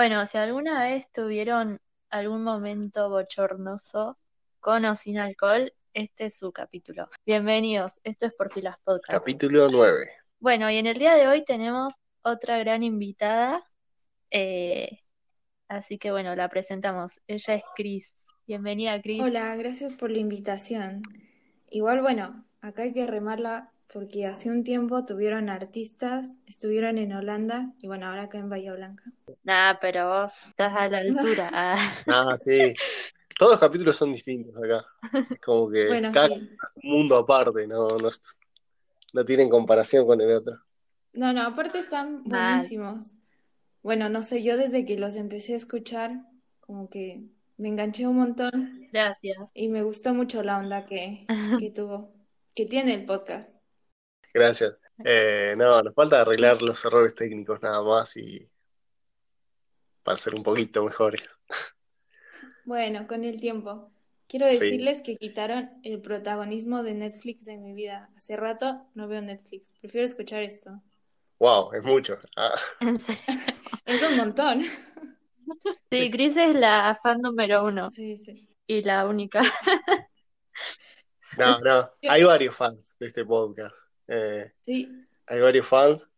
Bueno, si alguna vez tuvieron algún momento bochornoso con o sin alcohol, este es su capítulo. Bienvenidos, esto es Por las Podcast. Capítulo 9. Bueno, y en el día de hoy tenemos otra gran invitada, eh, así que bueno, la presentamos. Ella es Cris. Bienvenida, Cris. Hola, gracias por la invitación. Igual, bueno, acá hay que remarla porque hace un tiempo tuvieron artistas, estuvieron en Holanda y bueno, ahora acá en Bahía Blanca. Nah, pero vos estás a la altura. Ah. Ah, sí. Todos los capítulos son distintos acá. Es como que Bueno, cada sí. uno es un mundo aparte, no, no, es- no tienen comparación con el otro. No, no, aparte están Mal. buenísimos. Bueno, no sé, yo desde que los empecé a escuchar, como que me enganché un montón Gracias. y me gustó mucho la onda que, que tuvo, que tiene el podcast. Gracias. Eh, no, nos falta arreglar los errores técnicos nada más y para ser un poquito mejores. Bueno, con el tiempo. Quiero Sí. decirles que quitaron el protagonismo de Netflix de mi vida. Hace rato no veo Netflix. Prefiero escuchar esto. Wow, es mucho. Ah. Es un montón. Sí, Cris es la fan número uno Sí, sí. y la única. no, no, hay varios fans de este podcast. Eh, Sí, hay varios fans.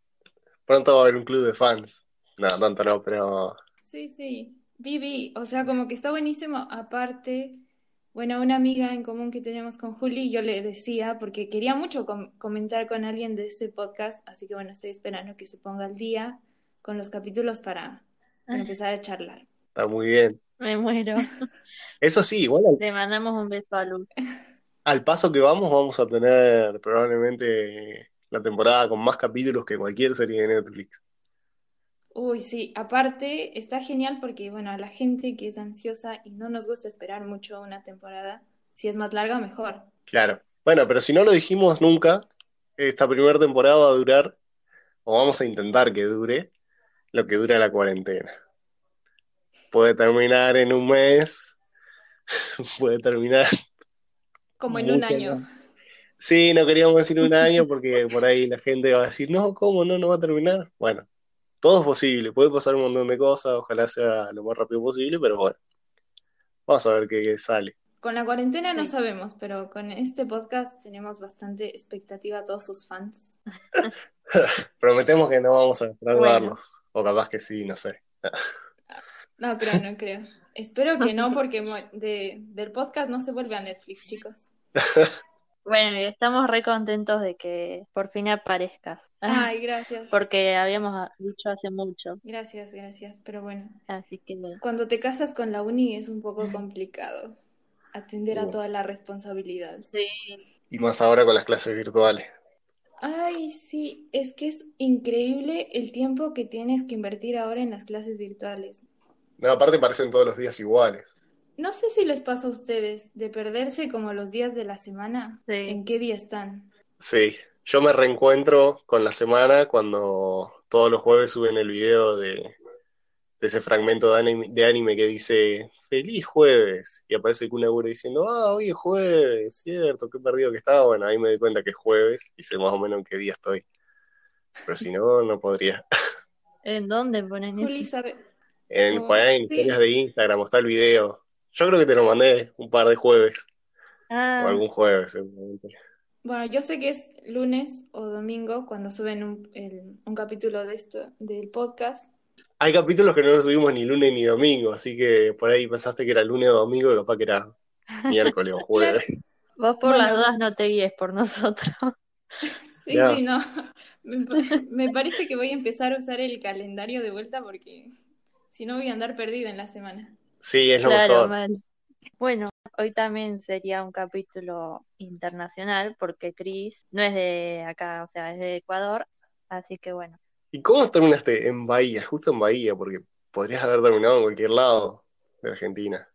Pronto va a haber un club de fans. No, tanto no, pero sí, sí. Vivi, o sea, como que está buenísimo. Aparte, bueno, una amiga en común que tenemos con Juli, yo le decía, porque quería mucho com- comentar con alguien de este podcast, así que bueno, estoy esperando que se ponga al día con los capítulos para, para empezar a charlar. está muy bien. Me muero. Eso sí, igual al, Le mandamos un beso a Luz. al paso que vamos, vamos a tener probablemente la temporada con más capítulos que cualquier serie de Netflix. Uy, sí, aparte está genial porque, bueno, a la gente que es ansiosa y no nos gusta esperar mucho una temporada, si es más larga, mejor. Claro. Bueno, pero si no lo dijimos nunca, esta primera temporada va a durar, o vamos a intentar que dure, lo que dura la cuarentena. Puede terminar en un mes, puede terminar. Como en un año. Sí, no queríamos decir un año porque por ahí la gente va a decir, no, ¿cómo? No, no va a terminar. Bueno, todo es posible, puede pasar un montón de cosas, ojalá sea lo más rápido posible, pero bueno, vamos a ver qué, qué sale. Con la cuarentena no Sí. sabemos, pero con este podcast tenemos bastante expectativa a todos sus fans. Prometemos que no vamos a Bueno. defraudarlos, o capaz que sí, no sé. No creo, no creo. Espero que no, porque mo- de, del podcast no se vuelve a Netflix, chicos. Bueno, y estamos re contentos de que por fin aparezcas. Ay, gracias. Porque habíamos dicho hace mucho. Gracias, gracias. Pero bueno, Así que cuando te casas con la uni es un poco complicado atender a Bueno. todas las responsabilidades. sí. Y más ahora con las clases virtuales. Ay, sí, es que es increíble el tiempo que tienes que invertir ahora en las clases virtuales. No, aparte parecen todos los días iguales. No sé si les pasa a ustedes de perderse como los días de la semana. Sí. ¿En qué día están? Sí, yo me reencuentro con la semana cuando todos los jueves suben el video de, de ese fragmento de anime, de anime que dice Feliz jueves y aparece Kun Aguro diciendo Ah, hoy es jueves, cierto, qué perdido que estaba. Bueno, ahí me doy cuenta que es jueves y sé más o menos en qué día estoy. Pero si no, no podría. ¿En dónde ponen eso? En, Oh, sí. historias de Instagram está el video. Yo creo que te lo mandé un par de jueves o Ah, algún jueves, seguramente. Bueno, yo sé que es lunes o domingo cuando suben un, el- un capítulo de esto, del podcast. Hay capítulos que no los subimos ni lunes ni domingo, así que por ahí pensaste que era lunes o domingo y capaz que era miércoles o jueves. vos por Bueno. las dudas no te guíes por nosotros. Sí, sí, no. Me parece que voy a empezar a usar el calendario de vuelta porque si no voy a andar perdida en la semana. Sí, es lo Claro, mejor. mal. Bueno, hoy también sería un capítulo internacional porque Chris no es de acá, o sea, es de Ecuador, así que bueno. ¿Y cómo terminaste en Bahía? Justo en Bahía, porque podrías haber terminado en cualquier lado de Argentina.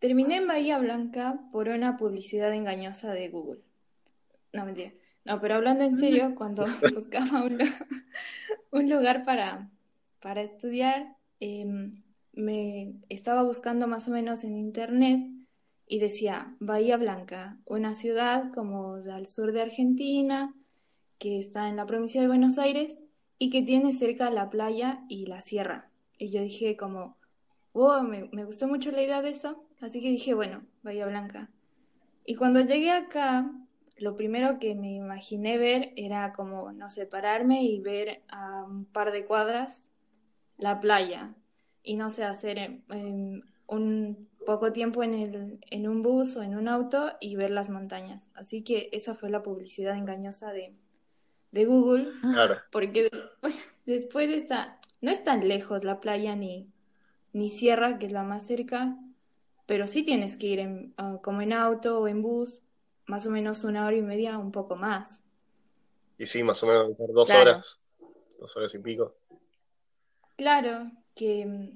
Terminé en Bahía Blanca por una publicidad engañosa de Google. No, mentira. No, pero hablando en serio, cuando buscaba un, lu- un lugar para, para estudiar, em, me estaba buscando más o menos en internet y decía Bahía Blanca, una ciudad como al sur de Argentina, que está en la provincia de Buenos Aires y que tiene cerca la playa y la sierra. Y yo dije como, wow, me, me gustó mucho la idea de eso. Así que dije, bueno, Bahía Blanca. Y cuando llegué acá, lo primero que me imaginé ver era como, no sé, pararme y ver a un par de cuadras la playa. Y no sé, hacer em, em, un poco tiempo en, el, en un bus o en un auto y ver las montañas. Así que esa fue la publicidad engañosa de, de Google. Claro. Porque después, después de esta, no es tan lejos la playa ni, ni Sierra, que es la más cerca, pero sí tienes que ir en, ah, como en auto o en bus, más o menos una hora y media, un poco más. Y sí, más o menos por dos Claro. horas, dos horas y pico. Claro, que,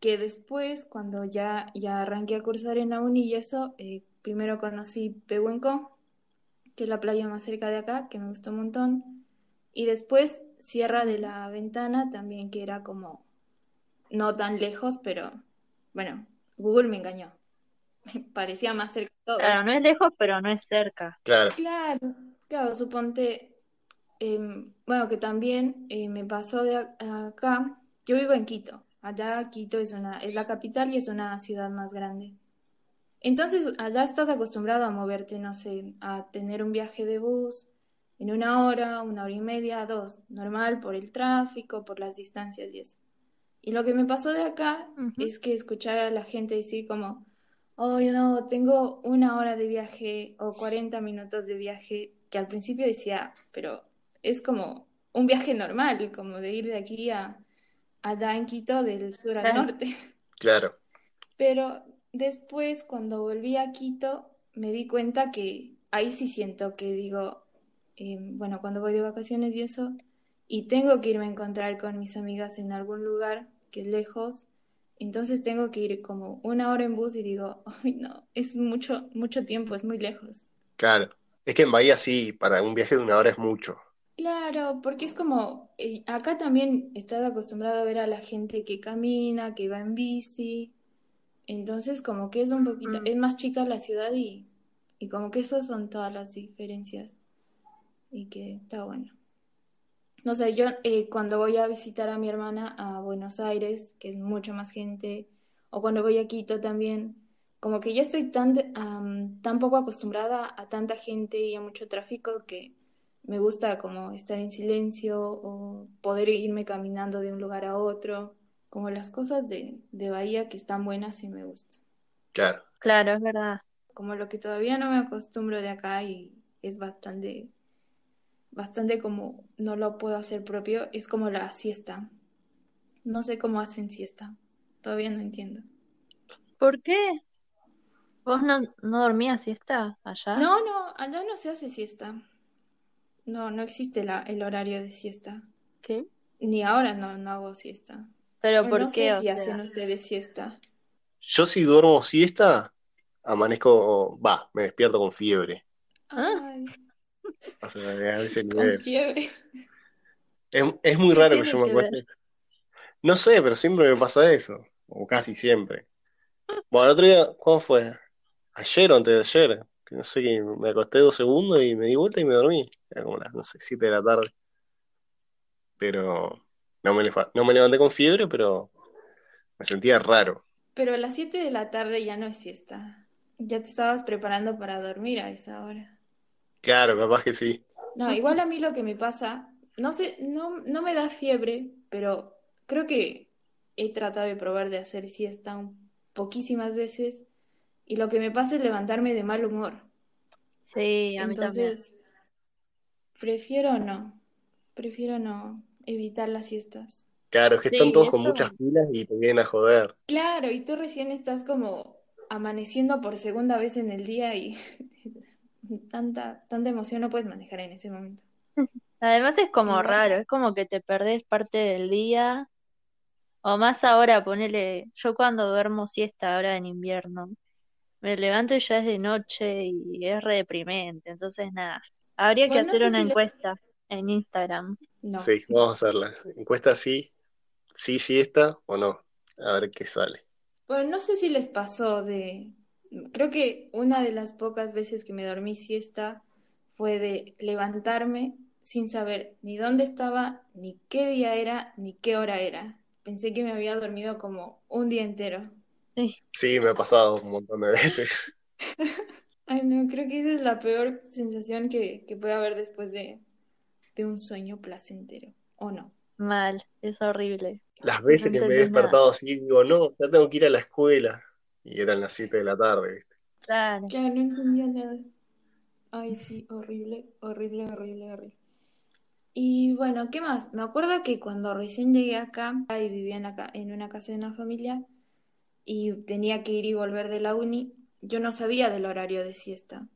que después, cuando ya, ya arranqué a cursar en la uni y eso, eh, primero conocí Pehuenco, que es la playa más cerca de acá, que me gustó un montón. Y después Sierra de la Ventana, también que era como no tan lejos, pero bueno, Google me engañó. Parecía más cerca todo. Claro, no es lejos, pero no es cerca. Claro, Claro, claro, suponte, em, bueno, que también eh, me pasó de acá, yo vivo en Quito, allá Quito es una, es la capital y es una ciudad más grande. Entonces, allá estás acostumbrado a moverte, no sé, a tener un viaje de bus en una hora, una hora y media, dos, normal por el tráfico, por las distancias y eso. Y lo que me pasó de acá es que escuchar a la gente decir como, oh, no, tengo una hora de viaje o 40 minutos de viaje, que al principio decía, pero es como un viaje normal, como de ir de aquí a allá en Quito, del sur al Claro. norte. claro. Pero después, cuando volví a Quito, me di cuenta que ahí sí siento que digo, eh, bueno, cuando voy de vacaciones y eso, y tengo que irme a encontrar con mis amigas en algún lugar que es lejos, entonces tengo que ir como una hora en bus y digo, ay, no, es mucho, mucho tiempo, es muy lejos. Claro. Es que en Bahía sí, para un viaje de una hora es mucho. Claro, porque es como, eh, acá también estás acostumbrado a ver a la gente que camina, que va en bici, entonces como que es un poquito, Mm. es más chica la ciudad y, y como que esas son todas las diferencias y que está bueno. No sé, yo eh, cuando voy a visitar a mi hermana a Buenos Aires, que es mucho más gente, o cuando voy a Quito también, como que ya estoy tan, am, tan poco acostumbrada a tanta gente y a mucho tráfico que me gusta como estar en silencio o poder irme caminando de un lugar a otro, como las cosas de, de Bahía que están buenas y me gustan. Claro. Claro, es verdad. Como lo que todavía no me acostumbro de acá y es bastante, bastante como no lo puedo hacer propio, es como la siesta. No sé cómo hacen siesta, todavía no entiendo. ¿Por qué? ¿Vos no, no dormías siesta allá? No, no, allá no se hace siesta. No, no existe la, el horario de siesta. ¿Qué? Ni ahora no, no hago siesta. ¿Pero por no sé qué? O si sea, hacen ustedes siesta. Yo si duermo siesta, amanezco, va, me despierto con fiebre. ¿Ah? Ay, O sea, a ese con nivel. fiebre. Es, es muy ¿qué raro que yo me acueste. No sé, pero siempre me pasa eso. O casi siempre. Bueno, el otro día, ¿cuándo fue? Ayer o antes de ayer. No sé, que me acosté dos segundos y me di vuelta y me dormí. Era como las, no sé, siete de la tarde. Pero no me, no me levanté con fiebre, pero me sentía raro. Pero a las 7 de la tarde ya no es siesta. Ya te estabas preparando para dormir a esa hora. Claro, capaz que sí. No, igual a mí lo que me pasa, no sé, no, no me da fiebre, pero creo que he tratado de probar de hacer siesta un- poquísimas veces y lo que me pasa es levantarme de mal humor. Sí, a mí también. Entonces, prefiero no, prefiero no evitar las siestas. Claro, es que Sí, están todos con muchas pilas y te vienen a joder. Claro, y tú recién estás como amaneciendo por segunda vez en el día y tanta, tanta emoción no puedes manejar en ese momento. Además es como raro, es como que te perdés parte del día. O más ahora, ponele, yo cuando duermo siesta ahora en invierno, me levanto y ya es de noche y es re deprimente. Entonces, nada, habría que Bueno, no hacer sé una si encuesta en Instagram. No. Sí, vamos a hacerla. Encuesta sí, sí siesta o no. A ver qué sale. Bueno, no sé si les pasó de... Creo que una de las pocas veces que me dormí siesta fue de levantarme sin saber ni dónde estaba, ni qué día era, ni qué hora era. pensé que me había dormido como un día entero. Sí. Sí, me ha pasado un montón de veces. Ay, no, creo que esa es la peor sensación que, que puede haber después de, de un sueño placentero, ¿o no? Mal, es horrible. Las veces No que me he entendí nada. despertado así, digo, no, ya tengo que ir a la escuela. Y eran las 7 de la tarde, ¿viste? Claro. Claro, no entendía nada. Ay, sí, horrible, horrible, horrible, horrible. Y bueno, ¿qué más? Me acuerdo que cuando recién llegué acá y vivía en, la ca- en una casa de una familia y tenía que ir y volver de la uni, yo no sabía del horario de siesta.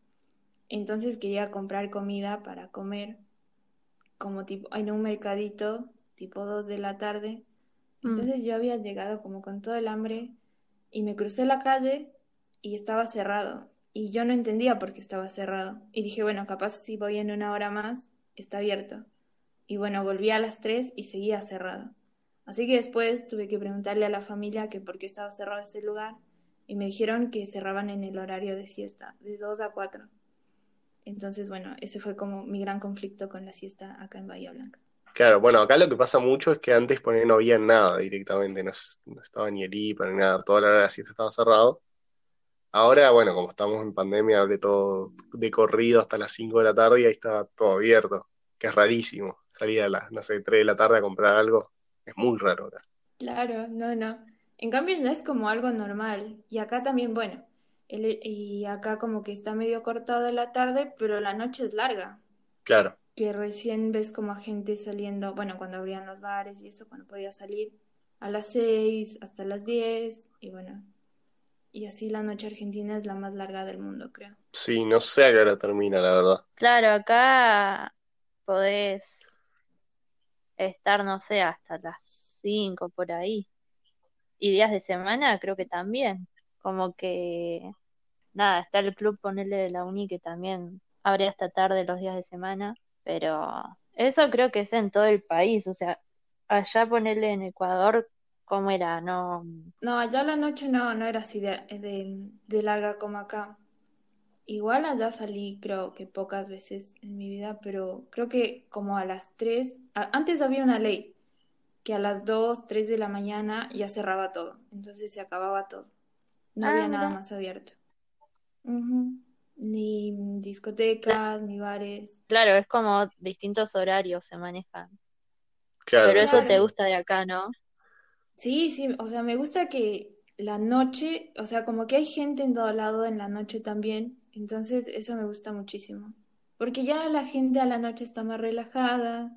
Entonces quería comprar comida para comer, como tipo en un mercadito, tipo 2 de la tarde. Mm. Entonces yo había llegado como con todo el hambre y me crucé la calle y estaba cerrado. Y yo no entendía por qué estaba cerrado. Y dije, bueno, capaz si voy en una hora más, está abierto. Y bueno, volví a las 3 y seguía cerrado. Así que después tuve que preguntarle a la familia que por qué estaba cerrado ese lugar y me dijeron que cerraban en el horario de siesta, de 2 a 4. Entonces, bueno, ese fue como mi gran conflicto con la siesta acá en Bahía Blanca. Claro, bueno, acá lo que pasa mucho es que antes poner no había nada directamente, no, es- no estaba ni el IPA ni nada, toda la hora de la siesta estaba cerrado. Ahora, bueno, como estamos en pandemia, abre todo de corrido hasta las 5 de la tarde y ahí está todo abierto, que es rarísimo. Salir a las, no sé, 3 de la tarde a comprar algo, es muy raro ahora. Claro, no, no. En cambio ya es como algo normal. Y acá también, bueno, el- y acá como que está medio cortado la tarde, pero la noche es larga. Claro, Que recién ves como a gente saliendo, bueno, cuando abrían los bares y eso, cuando podía salir a las 6 hasta las 10 y bueno, y así la noche argentina es la más larga del mundo, creo. sí, no sé a qué hora termina, la verdad. Claro, acá podés estar, no sé, hasta las 5 por ahí. Y días de semana creo que también. Como que, nada, está el club, ponele de la uni que también abre hasta tarde los días de semana. Pero eso creo que es en todo el país. O sea, allá ponele en Ecuador, ¿cómo era? No. No, allá la noche no, no era así de, de larga como acá. Igual allá salí creo que pocas veces en mi vida, pero creo que como a las 3, a- antes había una ley que a las 2, 3 de la mañana ya cerraba todo, entonces se acababa todo. No Ah, había nada mira. más abierto. Ni discotecas, ni bares. Claro, es como distintos horarios se manejan. Claro, Pero eso te gusta de acá, ¿no? Sí, sí, o sea, me gusta que la noche, o sea, como que hay gente en todo lado en la noche también, entonces eso me gusta muchísimo. Porque ya la gente a la noche está más relajada,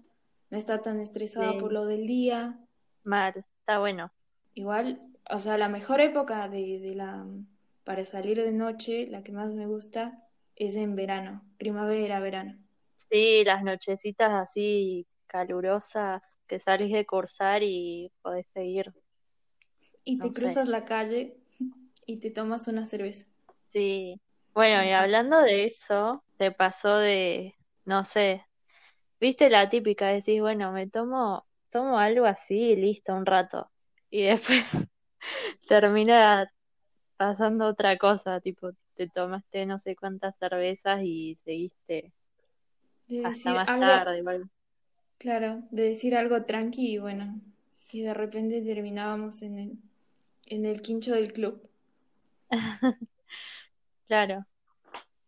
no está tan estresada por lo del día. mal, está bueno. Igual, o sea, la mejor época de, de la, para salir de noche, la que más me gusta, es en verano, primavera, verano. Sí, las nochecitas así calurosas que salís de cursar y podés seguir, Y te no sé. cruzas la calle y te tomas una cerveza. Sí. Bueno, y hablando de eso, te pasó de, no sé, viste la típica, decís, bueno, me tomo, tomo algo así y listo, un rato. Y después termina pasando otra cosa, tipo, te tomaste no sé cuántas cervezas y seguiste de hasta más algo, tarde. claro, de decir algo tranqui y bueno, y de repente terminábamos en el, en el quincho del club. Claro.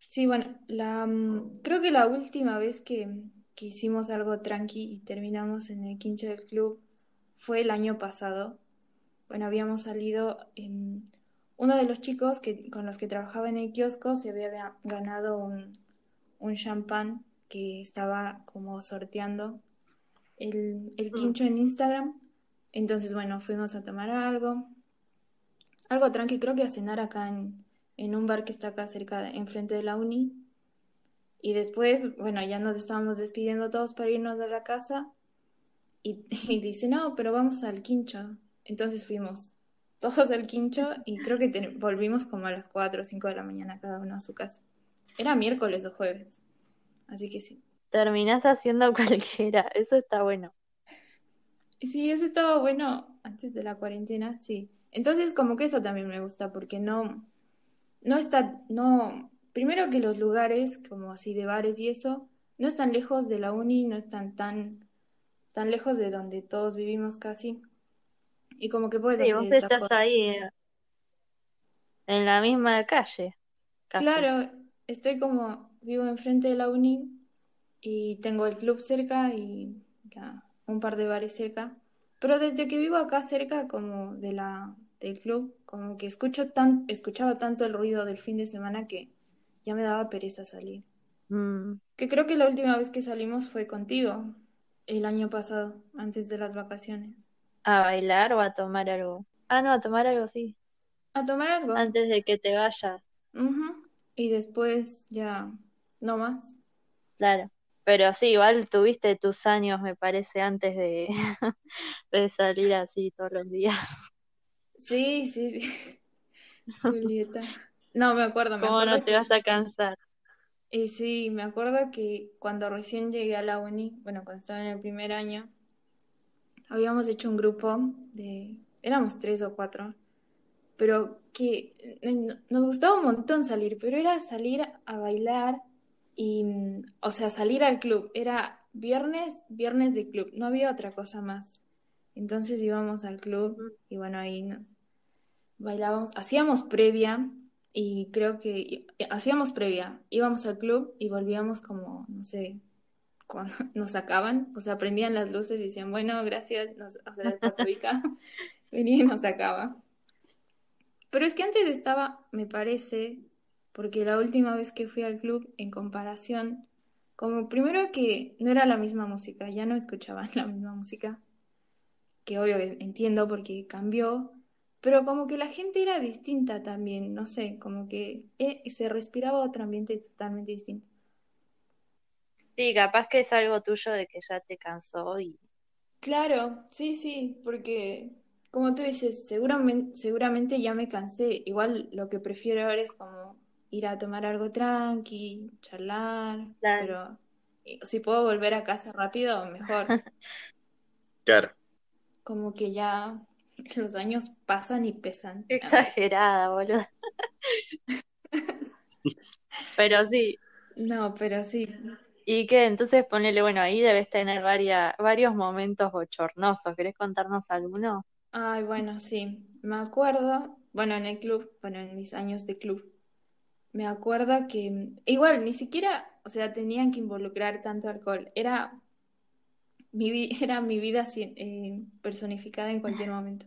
Sí, bueno, la, mm, creo que la última vez que, que hicimos algo tranqui y terminamos en el quincho del club fue el año pasado. Bueno, habíamos salido, em, uno de los chicos que, con los que trabajaba en el kiosco se había ga- ganado un, un champán que estaba como sorteando el, el Mm. quincho en Instagram. Entonces, bueno, fuimos a tomar algo, algo tranqui, creo que a cenar acá en, en un bar que está acá cerca, de- enfrente de la uni. Y después, bueno, ya nos estábamos despidiendo todos para irnos de la casa. Y, y dice, no, pero vamos al quincho. Entonces fuimos todos al quincho y creo que volvimos como a las 4 o 5 de la mañana cada uno a su casa. Era miércoles o jueves. Así que sí. Terminás haciendo cualquiera, eso está bueno. Sí, eso estaba bueno antes de la cuarentena, sí. Entonces como que eso también me gusta porque no, no está, no, primero que los lugares como así de bares y eso, no están lejos de la uni, no están tan, tan lejos de donde todos vivimos casi. Y como que puedes Sí, hacer vos estás ahí eh, en la misma calle, casi. Claro, estoy como, vivo enfrente de la uni y tengo el club cerca y ya, un par de bares cerca. Pero desde que vivo acá cerca como de la, del club, como que escucho tan, escuchaba tanto el ruido del fin de semana que ya me daba pereza salir. Mm, Que creo que la última vez que salimos fue contigo, el año pasado, antes de las vacaciones. ¿A bailar o a tomar algo? Ah, no, a tomar algo sí, A tomar algo. antes de que te vayas. Y después ya no más. claro. Pero sí, igual tuviste tus años, me parece, antes de, de salir así todos los días. Sí, sí, sí. Julieta. No, me acuerdo, me ¿Cómo no acuerdo te que... vas a cansar? Y sí, me acuerdo que cuando recién llegué a la uni, bueno, cuando estaba en el primer año, habíamos hecho un grupo de... Éramos tres o cuatro, pero que eh, no- nos gustaba un montón salir, pero era salir a bailar y, mm, o sea, salir al club. Era viernes, viernes de club, no había otra cosa más. Entonces íbamos al club y bueno, ahí nos bailábamos, hacíamos previa y creo que hacíamos previa, íbamos al club y volvíamos como, no sé, cuando nos sacaban, o sea, prendían las luces y decían, bueno, gracias, nos, o sea, el venía y nos sacaba. Pero es que antes estaba, me parece, porque la última vez que fui al club, en comparación, como primero que no era la misma música, ya no escuchaban la misma música, que obvio que entiendo porque cambió, pero como que la gente era distinta también, no sé, como que eh, se respiraba otro ambiente totalmente distinto. Sí, capaz que es algo tuyo de que ya te cansó y Claro, sí, sí, porque como tú dices, seguramente, seguramente ya me cansé. Igual lo que prefiero ahora es como ir a tomar algo tranqui, charlar, claro. pero eh, si puedo volver a casa rápido, mejor. Claro. Como que ya los años pasan y pesan. Exagerada, boludo. Pero sí, No, pero sí. ¿y qué? Entonces ponele, bueno, ahí debes tener varia- varios momentos bochornosos. ¿Querés contarnos alguno? Ay, bueno, sí. Me acuerdo, bueno, en el club, bueno, en mis años de club, me acuerdo que igual ni siquiera, o sea, tenían que involucrar tanto alcohol. Era mi, era mi vida eh, personificada en cualquier momento.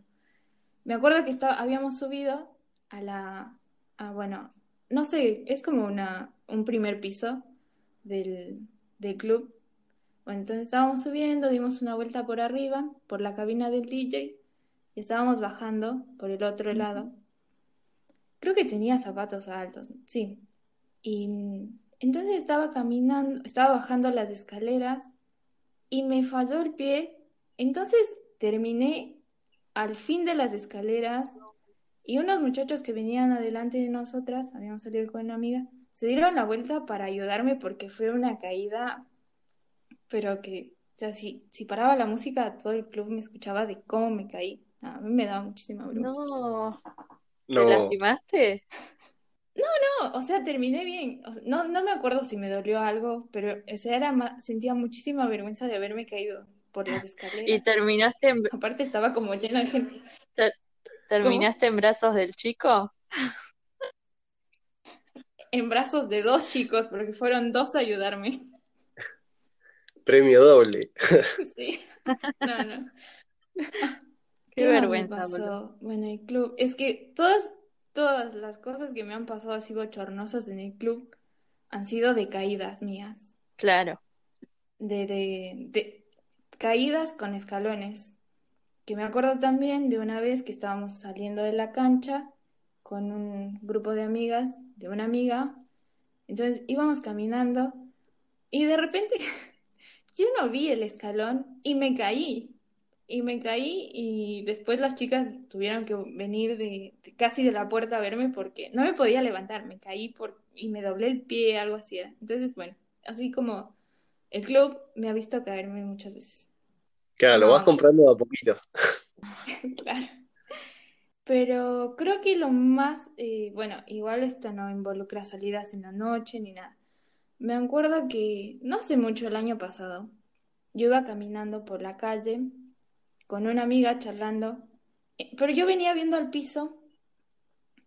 Me acuerdo que estaba, habíamos subido a la, a, bueno, no sé, es como una, un primer piso del, del club. Bueno, entonces estábamos subiendo, dimos una vuelta por arriba, por la cabina del DJ, y estábamos bajando por el otro lado. Creo que tenía zapatos altos, sí. Y mm, entonces estaba caminando, estaba bajando las escaleras y me falló el pie. Entonces terminé al fin de las escaleras y unos muchachos que venían adelante de nosotras, habíamos salido con una amiga, se dieron la vuelta para ayudarme porque fue una caída, pero que, o sea, si, si paraba la música, todo el club me escuchaba de cómo me caí. A mí me daba muchísima vergüenza. No, ¿te No, lastimaste? No, o sea, terminé bien. O sea, no, no me acuerdo si me dolió algo, pero o sea, era ma- sentía muchísima vergüenza de haberme caído por las ¿Y escaleras. terminaste en, Aparte estaba como llena de gente. ter- ¿Cómo? terminaste en brazos del chico? En brazos de dos chicos, porque fueron dos a ayudarme. premio doble. Sí. No, no. Qué ¿Qué más vergüenza, pasó? Bueno, el club. Es que todas, todas las cosas que me han pasado así bochornosas en el club han sido de caídas mías. Claro. De, de, de caídas con escalones. Que me acuerdo también de una vez que estábamos saliendo de la cancha con un grupo de amigas, de una amiga. Entonces íbamos caminando y de repente yo no vi el escalón y me caí. Y me caí y después las chicas tuvieron que venir de, de casi de la puerta a verme porque no me podía levantar, me caí por, y me doblé el pie, algo así era. Entonces, bueno, así como el club me ha visto caerme muchas veces. Claro, lo vas No, comprando a poquito. claro. Pero creo que lo más, eh, bueno, igual esto no involucra salidas en la noche ni nada. Me acuerdo que no hace mucho, el año pasado, yo iba caminando por la calle con una amiga charlando Eh, Pero yo venía viendo al piso,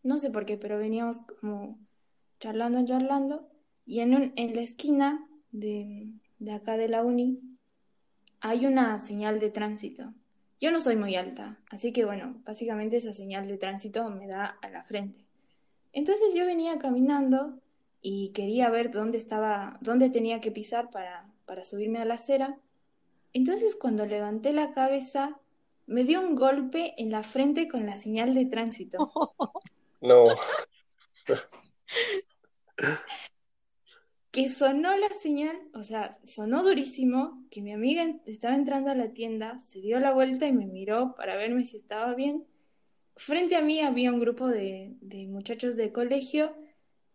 no sé por qué, pero veníamos como charlando, charlando, y en, en la esquina de, de acá de la uni hay una señal de tránsito. Yo no soy muy alta, así que bueno, básicamente esa señal de tránsito me da a la frente. Entonces yo venía caminando y quería ver dónde estaba, dónde tenía que pisar para, para subirme a la acera. Entonces cuando levanté la cabeza, me dio un golpe en la frente con la señal de tránsito. No, Que sonó la señal, o sea, sonó durísimo, que mi amiga estaba entrando a la tienda, se dio la vuelta y me miró para verme si estaba bien. Frente a mí había un grupo de, de muchachos de colegio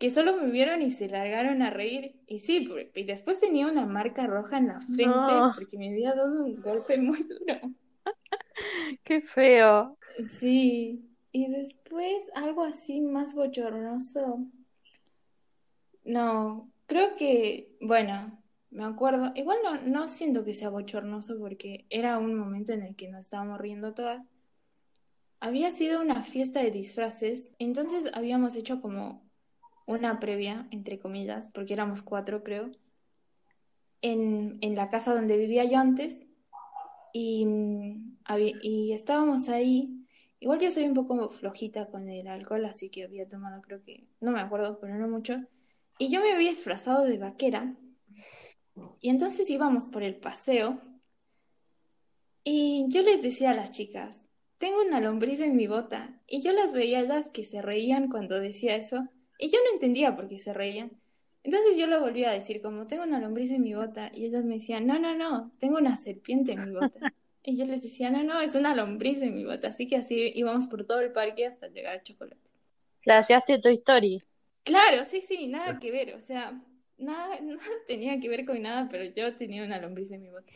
que solo me vieron y se largaron a reír. Y sí, y después tenía una marca roja en la frente No. porque me había dado un golpe muy duro. Qué feo. Sí, y después algo así más bochornoso. No, creo que, bueno, me acuerdo, igual no, no siento que sea bochornoso porque era un momento en el que nos estábamos riendo todas. Había sido una fiesta de disfraces, entonces habíamos hecho como una previa, entre comillas, porque éramos cuatro, creo, en, en la casa donde vivía yo antes y, mm, y estábamos ahí. Igual yo soy un poco flojita con el alcohol, así que había tomado, creo que, no me acuerdo, pero no mucho. Y yo me había disfrazado de vaquera. Y entonces íbamos por el paseo. Y yo les decía a las chicas, tengo una lombriz en mi bota. Y yo las veía a ellas que se reían cuando decía eso. Y yo no entendía por qué se reían. Entonces yo lo volví a decir como, tengo una lombriz en mi bota. Y ellas me decían, no, no, no, tengo una serpiente en mi bota. Y yo les decía, no, no, es una lombriz en mi bota. Así que así íbamos por todo el parque hasta llegar al chocolate. Flasheaste tu historia. Claro, sí, sí, nada que ver, o sea, nada, nada tenía que ver con nada, pero yo tenía una lombriz en mi bota.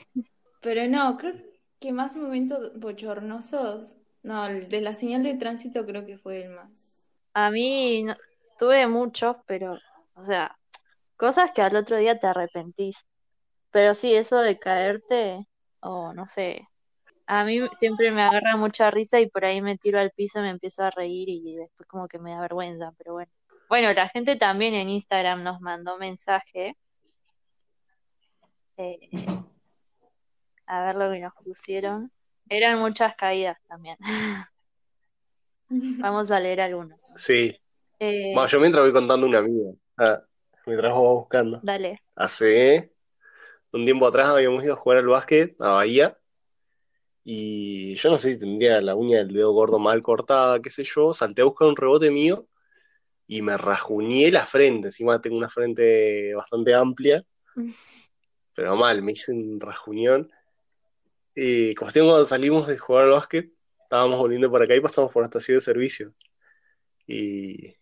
Pero no, creo que más momentos bochornosos, no, el de la señal de tránsito creo que fue el más. A mí no- tuve muchos, pero, o sea, cosas que al otro día te arrepentís. Pero sí, eso de caerte, o no sé, a mí siempre me agarra mucha risa y por ahí me tiro al piso, me empiezo a reír y después como que me da vergüenza, pero bueno. Bueno, la gente también en Instagram nos mandó mensaje. eh, a ver lo que nos pusieron. Eran muchas caídas también. Vamos a leer algunos. sí. Eh, Bueno, yo mientras voy contando una amiga. Ah, mientras vos vas buscando. dale. Hace un tiempo atrás habíamos ido a jugar al básquet a Bahía. Y yo no sé si tendría la uña del dedo gordo mal cortada, qué sé yo. Salté a buscar un rebote mío y me rajuñé la frente. Encima tengo una frente bastante amplia, pero mal, me hice un rajuñón. Y cuestión cuando salimos de jugar al básquet, estábamos volviendo para acá y pasamos por la estación de servicio. Y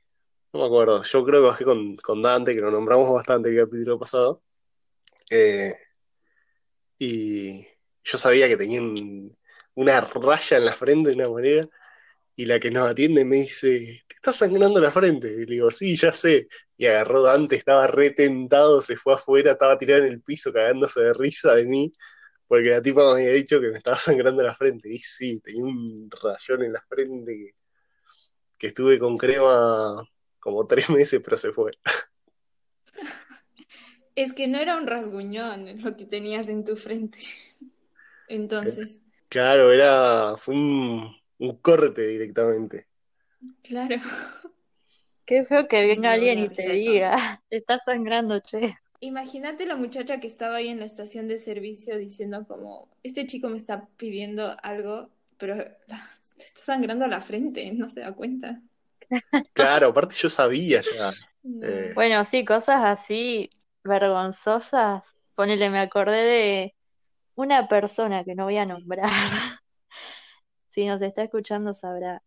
no me acuerdo, yo creo que bajé con, con Dante, que lo nombramos bastante el capítulo pasado. Eh, y yo sabía que tenía un- una raya en la frente de una manera. Y la que nos atiende me dice, ¿te está sangrando la frente? Y le digo, sí, ya sé. Y agarró Dante, estaba retentado, se fue afuera, estaba tirado en el piso cagándose de risa de mí, porque la tipa me había dicho que me estaba sangrando la frente. Y sí, tenía un rayón en la frente que estuve con crema como tres meses, pero se fue. Es que no era un rasguñón lo que tenías en tu frente. Entonces, Claro, era, fue un, un corte directamente. claro. Qué feo que venga dio alguien y te diga, te está sangrando, che. Imagínate la muchacha que estaba ahí en la estación de servicio diciendo como, este chico me está pidiendo algo, pero le está sangrando la frente, no se da cuenta. Claro, aparte yo sabía ya. Eh, Bueno, sí, cosas así vergonzosas. Ponele, me acordé de una persona que no voy a nombrar. Si nos está escuchando sabrá.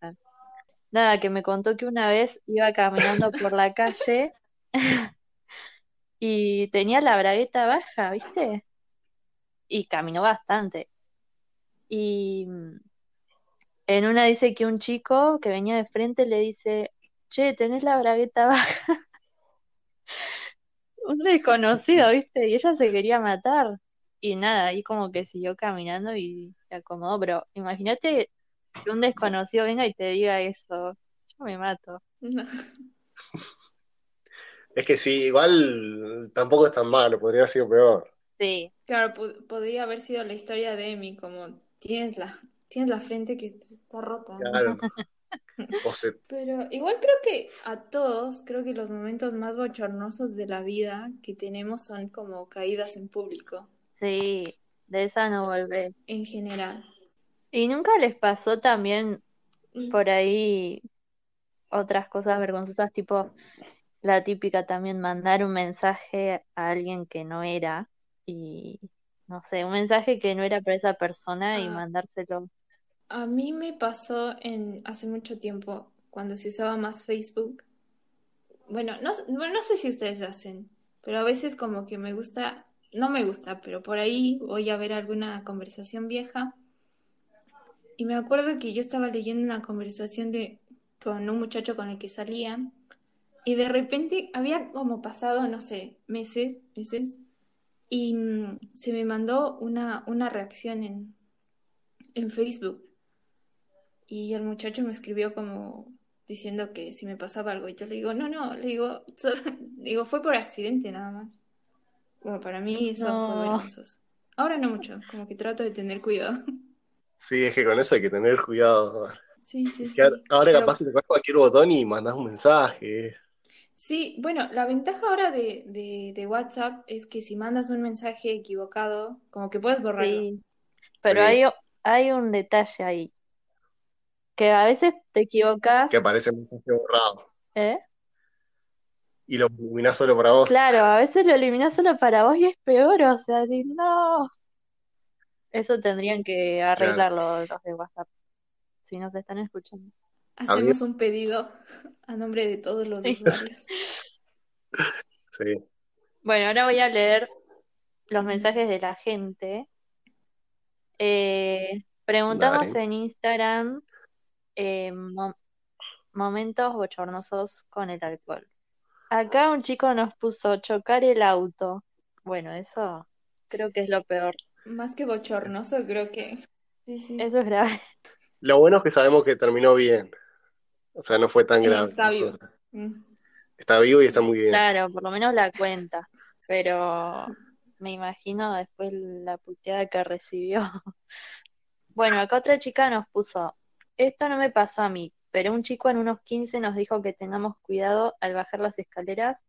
Nada, que me contó que una vez iba caminando por la calle y tenía la bragueta baja, ¿viste? Y caminó bastante. Y en una dice que un chico que venía de frente le dice, che, tenés la bragueta baja. Un desconocido, ¿viste? Y ella se quería matar. Y nada, ahí como que siguió caminando y se acomodó. Pero imagínate que un desconocido venga y te diga eso. Yo me mato. No. Es que sí, igual tampoco es tan malo, podría haber sido peor. Sí, Claro, po- podría haber sido la historia de Emi, como tienes la, tienes la frente que está rota. ¿no? Claro. O se- Pero igual creo que a todos, creo que los momentos más bochornosos de la vida que tenemos son como caídas en público, sí, de esa no volvé. en general. ¿Y nunca les pasó también Mm. por ahí otras cosas vergonzosas, tipo la típica también mandar un mensaje a alguien que no era y no sé, un mensaje que no era para esa persona y Ah. mandárselo. A mí me pasó en hace mucho tiempo, cuando se usaba más Facebook. Bueno, no, no sé si ustedes hacen, pero a veces como que me gusta, no me gusta, pero por ahí voy a ver alguna conversación vieja. Y me acuerdo que yo estaba leyendo una conversación de, con un muchacho con el que salía, y de repente había como pasado, no sé, meses, meses, y mm, se me mandó una, una reacción en, en Facebook. Y el muchacho me escribió como diciendo que si me pasaba algo. Y yo le digo, no, no, le digo, solo- digo, fue por accidente nada más. Bueno, para mí eso fue No. vergonzoso. Ahora no mucho, como que trato de tener cuidado. Sí, es que con eso hay que tener cuidado. Sí, sí, Es sí. ahora ahora Pero capaz que tocas cualquier botón y mandás un mensaje. sí, bueno, la ventaja ahora de, de, de WhatsApp es que si mandas un mensaje equivocado, como que puedes borrarlo. Sí, pero Sí. hay, hay un detalle ahí, que a veces te equivocas, Que aparece mensaje borrado. ¿eh? Y lo iluminás solo para vos. Claro, a veces lo eliminas solo para vos y es peor, o sea, si no. Eso tendrían que arreglarlo los de WhatsApp, si nos están escuchando. Hacemos un pedido a nombre de todos los Sí. usuarios. Sí. Bueno, ahora voy a leer los mensajes de la gente. Eh, preguntamos Dale. en Instagram eh, mo- momentos bochornosos con el alcohol. Acá un chico nos puso chocar el auto. Bueno, eso creo que es lo peor. Más que bochornoso, creo que... Sí, sí. Eso es grave. Lo bueno es que sabemos que terminó bien. O sea, no fue tan grave. está vivo. Mm. Está vivo y está muy bien. Claro, por lo menos la cuenta. Pero me imagino después la puteada que recibió. Bueno, acá otra chica nos puso, esto no me pasó a mí, pero un chico en unos 15 nos dijo que tengamos cuidado al bajar las escaleras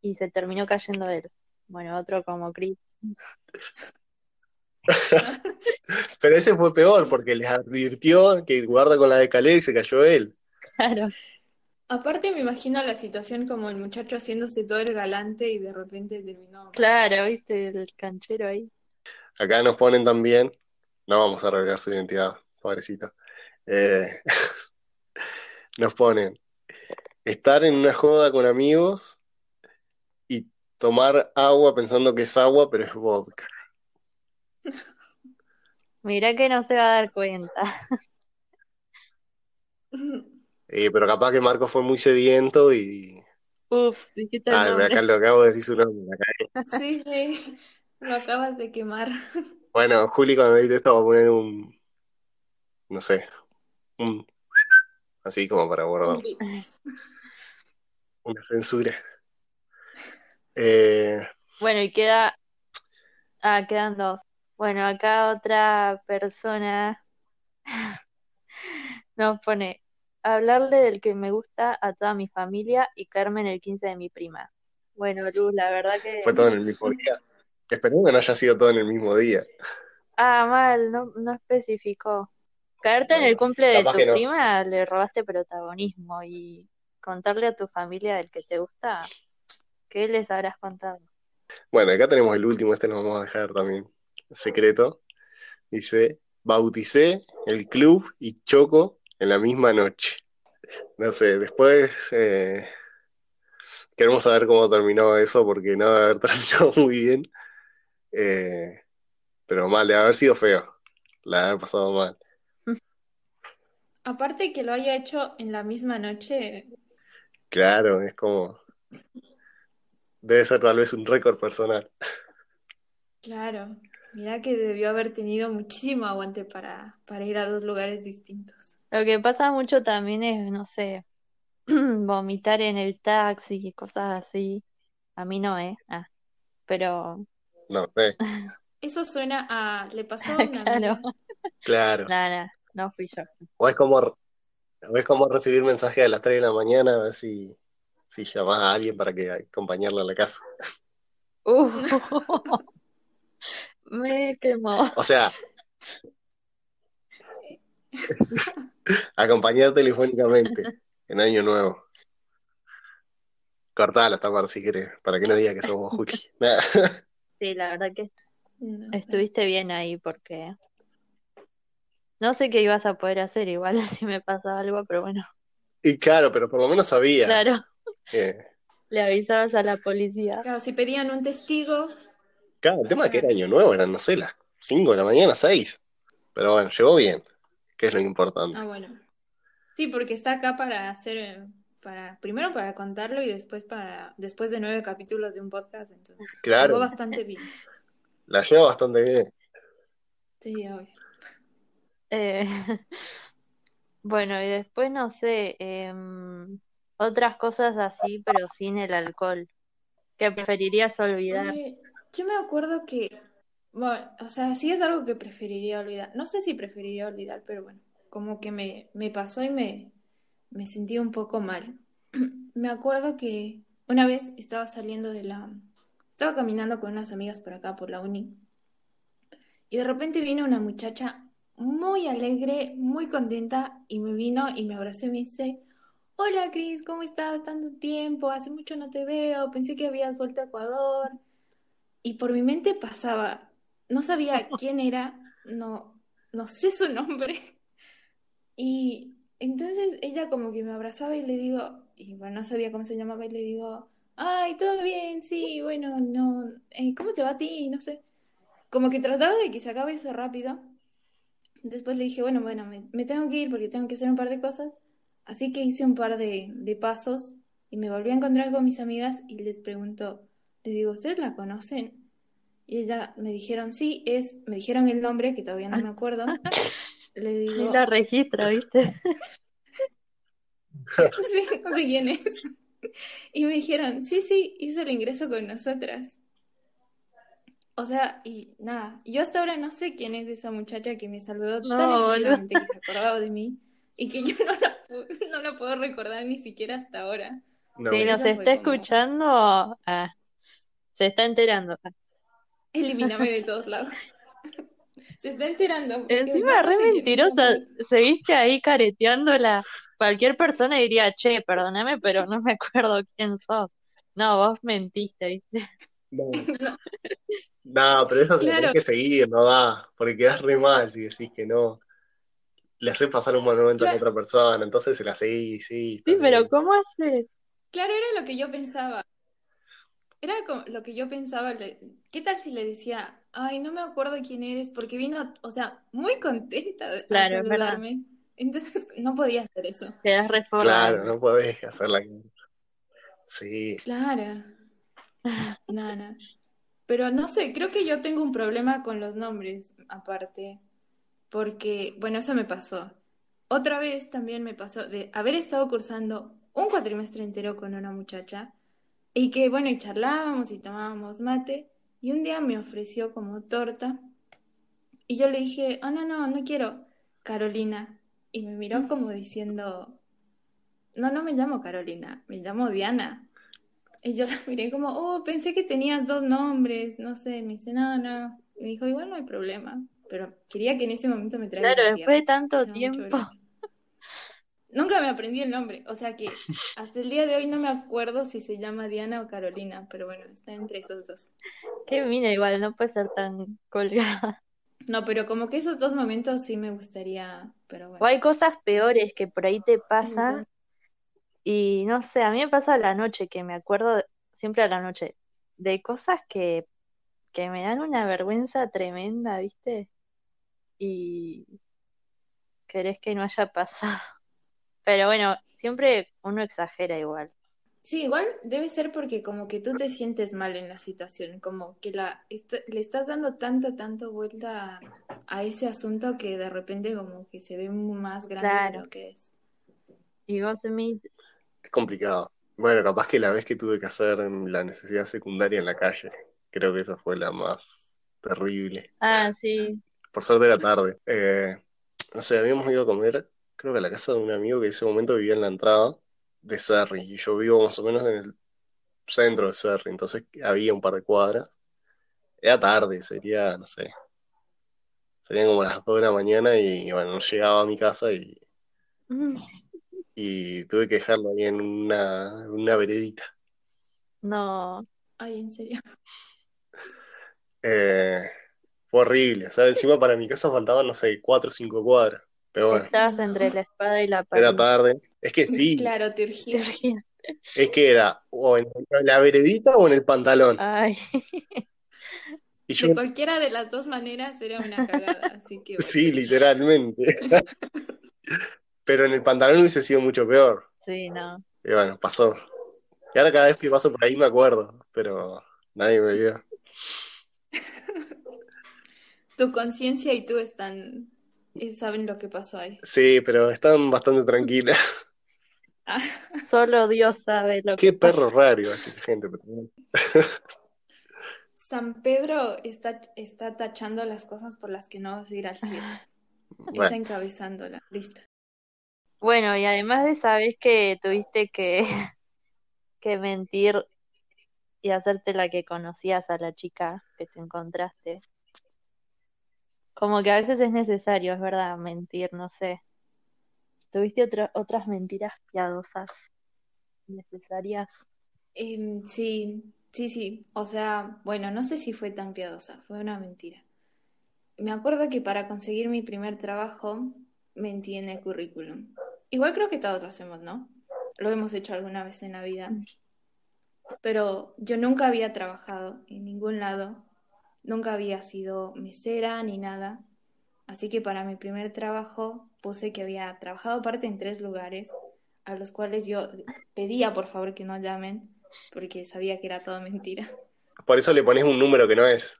y se terminó cayendo él. Bueno, otro como Chris. Pero ese fue peor porque les advirtió que guarda con la escalera y se cayó él. Claro, Aparte me imagino la situación como el muchacho haciéndose todo el galante y de repente terminó. claro, viste el canchero ahí. Acá nos ponen también, no vamos a revelar su identidad, pobrecito. Eh, nos ponen estar en una joda con amigos y tomar agua pensando que es agua, pero es vodka. Mirá que no se va a dar cuenta. Eh, pero capaz que Marco fue muy sediento y. Ups, dijiste el Ah, nombre. acá lo acabo de decir su nombre. acá. Sí, sí, lo acabas de quemar. Bueno, Juli, cuando edite esto, va a poner un. No sé. Un. Así como para guardar. Una censura. Eh, Bueno, y queda. Ah, quedan dos. Bueno, acá otra persona nos pone hablarle del que me gusta a toda mi familia y caerme en el 15 de mi prima. Bueno, Luz, la verdad que. fue todo en el mismo día. Esperemos que no haya sido todo en el mismo día. Ah, mal, no, no especificó. Caerte en el cumple de capaz tu no. prima le robaste protagonismo y contarle a tu familia del que te gusta, ¿qué les habrás contado? Bueno, acá tenemos el último, este lo vamos a dejar también secreto. Dice, bauticé el club y Choco en la misma noche. No sé, después eh, queremos saber cómo terminó eso porque no debe haber terminado muy bien. Eh, pero mal, de haber sido feo. La haber pasado mal. Aparte que lo haya hecho en la misma noche, Claro, es como... Debe ser tal vez un récord personal. claro. Mira que debió haber tenido muchísimo aguante para, para ir a dos lugares distintos. Lo que pasa mucho también es, no sé, vomitar en el taxi y cosas así. A mí no, ¿eh? Ah, pero, No sé, Eso suena a... Le pasó a una claro, amiga. claro. nada, no fui yo. O es como, o es como recibir mensajes a las 3 de la mañana a ver si, si llamás a alguien para que acompañarla a la casa. Uh, me quemó. O sea, acompañar telefónicamente en Año Nuevo. Cortala parte si querés, para que no diga que somos Juli. Nah. Sí, la verdad que No estuviste bien ahí porque no sé qué ibas a poder hacer igual si me pasa algo, pero bueno, Y claro, pero por lo menos sabía. claro, le avisabas a la policía. Claro, si pedían un testigo, claro, el tema es que era Año Nuevo, eran, no sé, las 5 de la mañana, 6. Pero bueno, llegó bien, que es lo importante. ah, bueno. Sí, porque está acá para hacer, eh, para, primero para contarlo y después para, después de nueve capítulos de un podcast, entonces llegó Claro, bastante bien. la lleva bastante bien. Sí, obvio. Eh, bueno, y después no sé, em, otras cosas así, pero sin el alcohol, que preferirías olvidar. Yo me acuerdo que, bueno, o sea, sí es algo que preferiría olvidar. No sé si preferiría olvidar, pero bueno, como que me, me pasó y me, me sentí un poco mal. Me acuerdo que una vez estaba saliendo de la... Estaba caminando con unas amigas por acá, por la uni, y de repente viene una muchacha muy alegre, muy contenta, y me vino y me abrazó y me dice, Hola Cris, ¿cómo estás? Tanto tiempo, hace mucho no te veo, pensé que habías vuelto a Ecuador. Y por mi mente pasaba, no sabía quién era, no, no sé su nombre. Y entonces ella como que me abrazaba y le digo, y bueno, no sabía cómo se llamaba y le digo, ay, todo bien, sí, bueno, no, eh, ¿cómo te va a ti? No sé. Como que trataba de que se acabe eso rápido. Después le dije, bueno, bueno, me, me tengo que ir porque tengo que hacer un par de cosas. Así que hice un par de, de pasos y me volví a encontrar con mis amigas y les pregunto, les digo, ¿ustedes la conocen? Y ella me dijeron, sí, es, me dijeron el nombre, que todavía no me acuerdo. Le digo, la registra, ¿viste? sí, no sé quién es. Y me dijeron, sí, sí, hizo el ingreso con nosotras. O sea, y nada, yo hasta ahora no sé quién es esa muchacha que me saludó tan No, efusivamente que se acordaba de mí y que yo no la, pu- no la puedo recordar ni siquiera hasta ahora. No, Si nos está como- escuchando, ah, se está enterando. Elimíname de todos lados. Se está enterando. Encima, re mentirosa, seguiste ahí careteándola. Cualquier persona diría, che, perdóname, pero no me acuerdo quién sos. No, vos mentiste, ¿viste? no. No, pero esa se Claro. tenés que seguir, no da, porque quedás re mal si decís que no. Le haces pasar un mal momento a la Claro. otra persona, entonces se la seguís, sí, Sí, pero. ¿cómo haces? Claro, era lo que yo pensaba. Era como lo que yo pensaba. ¿Qué tal si le decía, ay, no me acuerdo quién eres? Porque vino, o sea, muy contenta de- a Claro, verdad. saludarme. Entonces no podía hacer eso. Quedás Claro, reformado. no podés hacerla. Sí, Claro. No, no. Pero no sé, creo que yo tengo un problema con los nombres aparte. Porque, bueno, eso me pasó. Otra vez también me pasó de haber estado cursando un cuatrimestre entero con una muchacha y que, bueno, y charlábamos y tomábamos mate y un día me ofreció como torta y yo le dije, oh, no, no, no quiero, Carolina. Y me miró como diciendo, no, no me llamo Carolina, me llamo Diana. Y yo la miré como, oh, pensé que tenías dos nombres, no sé, me dice, no, no. Y me dijo, igual no hay problema, pero quería que en ese momento me traiga Claro, la después de tanto tiempo. Nunca me aprendí el nombre, o sea que hasta el día de hoy no me acuerdo si se llama Diana o Carolina, pero bueno, está entre esos dos. Qué mina, igual, no puede ser tan colgada. No, pero como que esos dos momentos sí me gustaría, pero O bueno. hay cosas peores que por ahí te pasan y no sé, a mí me pasa a la noche, que me acuerdo de- siempre a la noche de cosas que, que me dan una vergüenza tremenda, ¿viste? Y querés que no haya pasado. Pero bueno, siempre uno exagera igual. Sí, igual debe ser porque como que tú te sientes mal en la situación, como que la est- le estás dando tanto, tanto vuelta a, a ese asunto que de repente como que se ve más grande de lo que es. Y vos, Emi, Es complicado. Bueno, capaz que la vez que tuve que hacer la necesidad secundaria en la calle, creo que esa fue la más terrible. ah, sí, Por suerte era tarde. Eh, no sé, habíamos ido a comer, creo que a la casa de un amigo que en ese momento vivía en la entrada de Cerri, y yo vivo más o menos en el centro de Cerri, entonces había un par de cuadras. Era tarde, sería, no sé, serían como las 2 de la mañana y bueno, no llegaba a mi casa y, y tuve que dejarlo ahí en una, una veredita. no, Ay, en serio. Eh, fue horrible, o sea, encima para mi casa faltaban, no sé, 4 o 5 cuadras, pero bueno, estabas entre la espada y la era pared. tarde. Es que sí, Claro, te urgía. Es que era o en la veredita o en el pantalón. Ay, Y yo, De cualquiera de las dos maneras era una cagada, así que bueno. sí, literalmente. Pero en el pantalón hubiese sido mucho peor. sí, no. Y bueno, pasó. Y ahora cada vez que paso por ahí me acuerdo, pero nadie me vio. Tu conciencia y tú están, eh, saben lo que pasó ahí. Sí, pero están bastante tranquilas. Ah, Solo Dios sabe lo Qué que pasa. perro raro iba a decir gente, pero bueno. San Pedro está, está tachando las cosas por las que no vas a ir al cielo. Está Bueno, encabezándola. Listo. Bueno, y además de esa vez que tuviste que, que mentir y hacerte la que conocías a la chica que te encontraste. Como que a veces es necesario, es verdad, mentir, no sé. ¿Tuviste otra- otras mentiras piadosas necesarias? Em, sí, sí, sí. O sea, bueno, no sé si fue tan piadosa, fue una mentira. Me acuerdo que para conseguir mi primer trabajo mentí en el currículum. Igual creo que todos lo hacemos, ¿no? Lo hemos hecho alguna vez en la vida. Pero yo nunca había trabajado en ningún lado, nunca había sido mesera ni nada. Así que para mi primer trabajo puse que había trabajado aparte en tres lugares, a los cuales yo pedía por favor que no llamen, porque sabía que era todo mentira. por eso le pones un número que no es.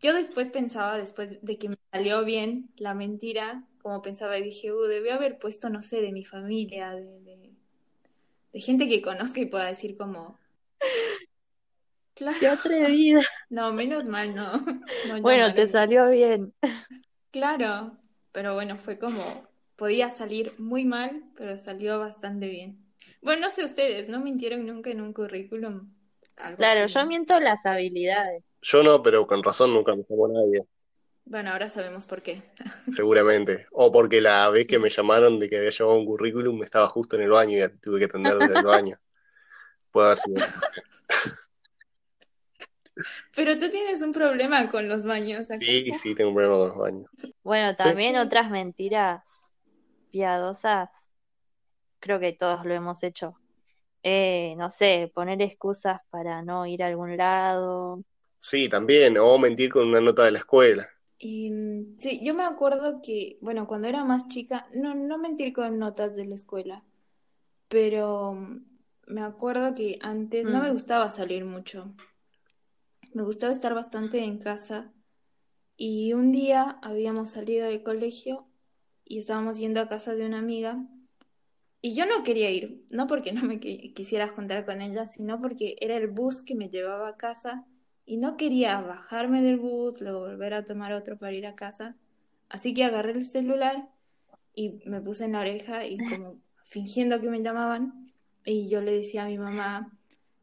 Yo después pensaba, después de que me salió bien la mentira, como pensaba y dije, uh, debió haber puesto, no sé, de mi familia, de, de, de gente que conozca y pueda decir como, ¡Qué claro, atrevida! no, menos mal, no, no Bueno, te salió bien. Claro, pero bueno, fue como, podía salir muy mal, pero salió bastante bien. Bueno, no sé ustedes, ¿no mintieron nunca en un currículum? Algo Claro, así, yo ¿no? miento las habilidades. Yo no, pero con razón nunca me llamó nadie, Bueno, ahora sabemos por qué. seguramente. O porque la vez que me llamaron de que había llevado un currículum estaba justo en el baño y tuve que atender desde el baño. Puede haber sido. Pero tú tienes un problema con los baños, Sí, ¿acaso? sí, tengo un problema con los baños. Bueno, Sí. también Sí. otras mentiras piadosas, creo que todos lo hemos hecho. Eh, no sé, poner excusas para no ir a algún lado. Sí, también. O mentir con una nota de la escuela. Y, mm, sí, yo me acuerdo que, bueno, cuando era más chica, no, no mentir con notas de la escuela, pero mm, me acuerdo que antes no me Mm. gustaba salir mucho. Me gustaba estar bastante en casa y un día habíamos salido del colegio y estábamos yendo a casa de una amiga y yo no quería ir, no porque no me qui- quisiera juntar con ella, sino porque era el bus que me llevaba a casa y no quería bajarme del bus, luego volver a tomar otro para ir a casa. Así que agarré el celular y me puse en la oreja y como fingiendo que me llamaban y yo le decía a mi mamá,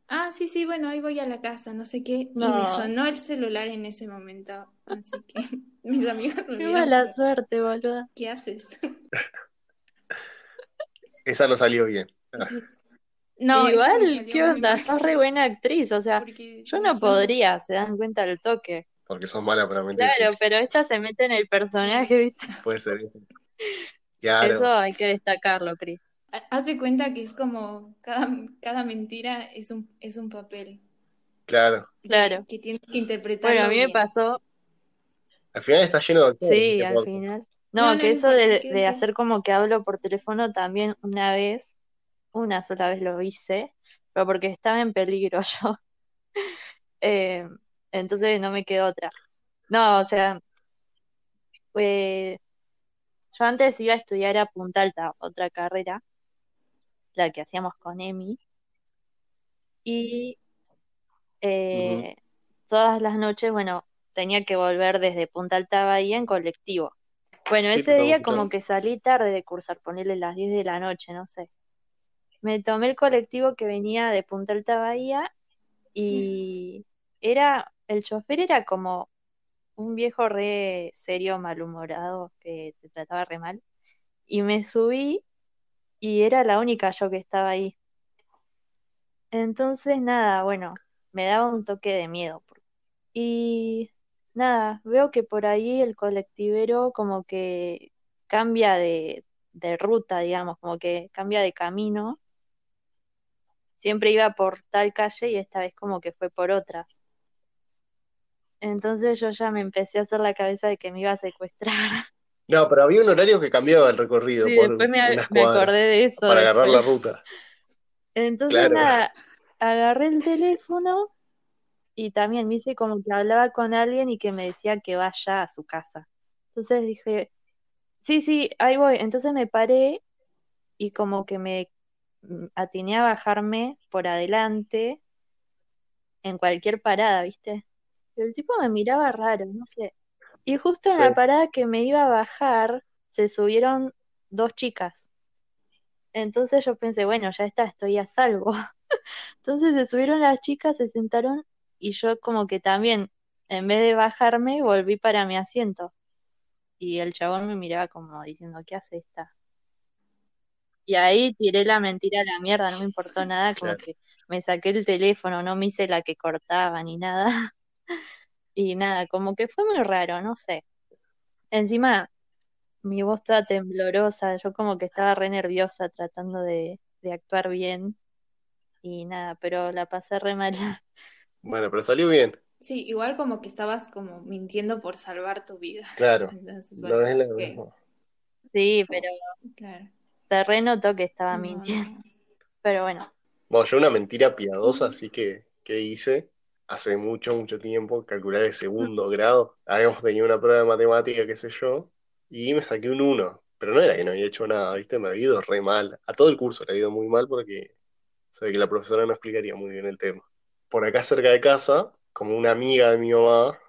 ah, sí, sí, bueno, ahí voy a la casa, no sé qué, y me No, sonó el celular en ese momento, así que mis amigos me qué mala suerte, boluda. ¿qué haces? Esa no salió bien. No, Igual, ¿qué onda? mal, Sos re buena actriz, o sea, porque yo no podría, se dan cuenta al toque. Porque sos mala para mentir. Claro, pero esta se mete en el personaje, ¿viste? Puede ser eso. Claro. Eso hay que destacarlo, Cris. ha- haz de cuenta que es como cada, cada mentira es un, es un papel Claro. que, Claro. que tienes que Bueno, a mí me pasó, Al final está lleno de actores sí, al podcast. final. No, No, no, que no eso de, ¿qué de hacer como que hablo por teléfono también una vez, una sola vez lo hice, pero porque estaba en peligro yo. Eh, entonces no me quedó otra. No, o sea, eh, yo antes iba a estudiar a Punta Alta, otra carrera, la que hacíamos con Emi, y eh, todas las noches, bueno, tenía que volver desde Punta Alta Bahía en colectivo. Bueno, Sí, ese día como que salí tarde de cursar, ponerle las 10 de la noche, no sé. Me tomé el colectivo que venía de Punta Alta Bahía y era, el chofer era como un viejo re serio, malhumorado, que te trataba re mal. Y me subí y era la única yo que estaba ahí. Entonces, nada, bueno, me daba un toque de miedo. Y nada, veo que por ahí el colectivero como que cambia de, de ruta, digamos, como que cambia de camino. Siempre iba por tal calle y esta vez como que fue por otras. Entonces yo ya me empecé a hacer la cabeza de que me iba a secuestrar. No, pero había un horario que cambiaba el recorrido Sí, por después me, acordé de eso para agarrar la ruta. Entonces Claro. nada, agarré el teléfono y también me hice como que hablaba con alguien y que me decía que vaya a su casa. Entonces dije, sí, sí, ahí voy. Entonces me paré y como que me atiné a bajarme por adelante en cualquier parada, ¿viste? Pero el tipo me miraba raro, no sé. Y justo en Sí. la parada que me iba a bajar, se subieron dos chicas. Entonces yo pensé, bueno, ya está, estoy a salvo. Entonces se subieron las chicas, se sentaron y yo como que también, en vez de bajarme, volví para mi asiento. Y el chabón me miraba como diciendo, ¿qué hace esta? Y ahí tiré la mentira a la mierda, no me importó nada, como Claro. que me saqué el teléfono, no me hice la que cortaba ni nada. Y nada, como que fue muy raro, no sé. Encima, mi voz toda temblorosa, yo como que estaba re nerviosa tratando de, de actuar bien. Y nada, pero la pasé re mal. Bueno, pero salió bien. Sí, igual como que estabas como mintiendo por salvar tu vida. Claro. Entonces, No bueno, es lo mismo. Sí, pero claro. Se re notó que estaba No, mintiendo. Pero bueno, Bueno, yo una mentira piadosa, así que, que hice hace mucho, mucho tiempo, calcular el segundo grado. Habíamos tenido una prueba de matemática, qué sé yo, y me saqué un 1. Pero no era que no había hecho nada, ¿viste? Me había ido re mal. A todo el curso le había ido muy mal porque sabe que la profesora no explicaría muy bien el tema. Por acá cerca de casa, como una amiga de mi mamá,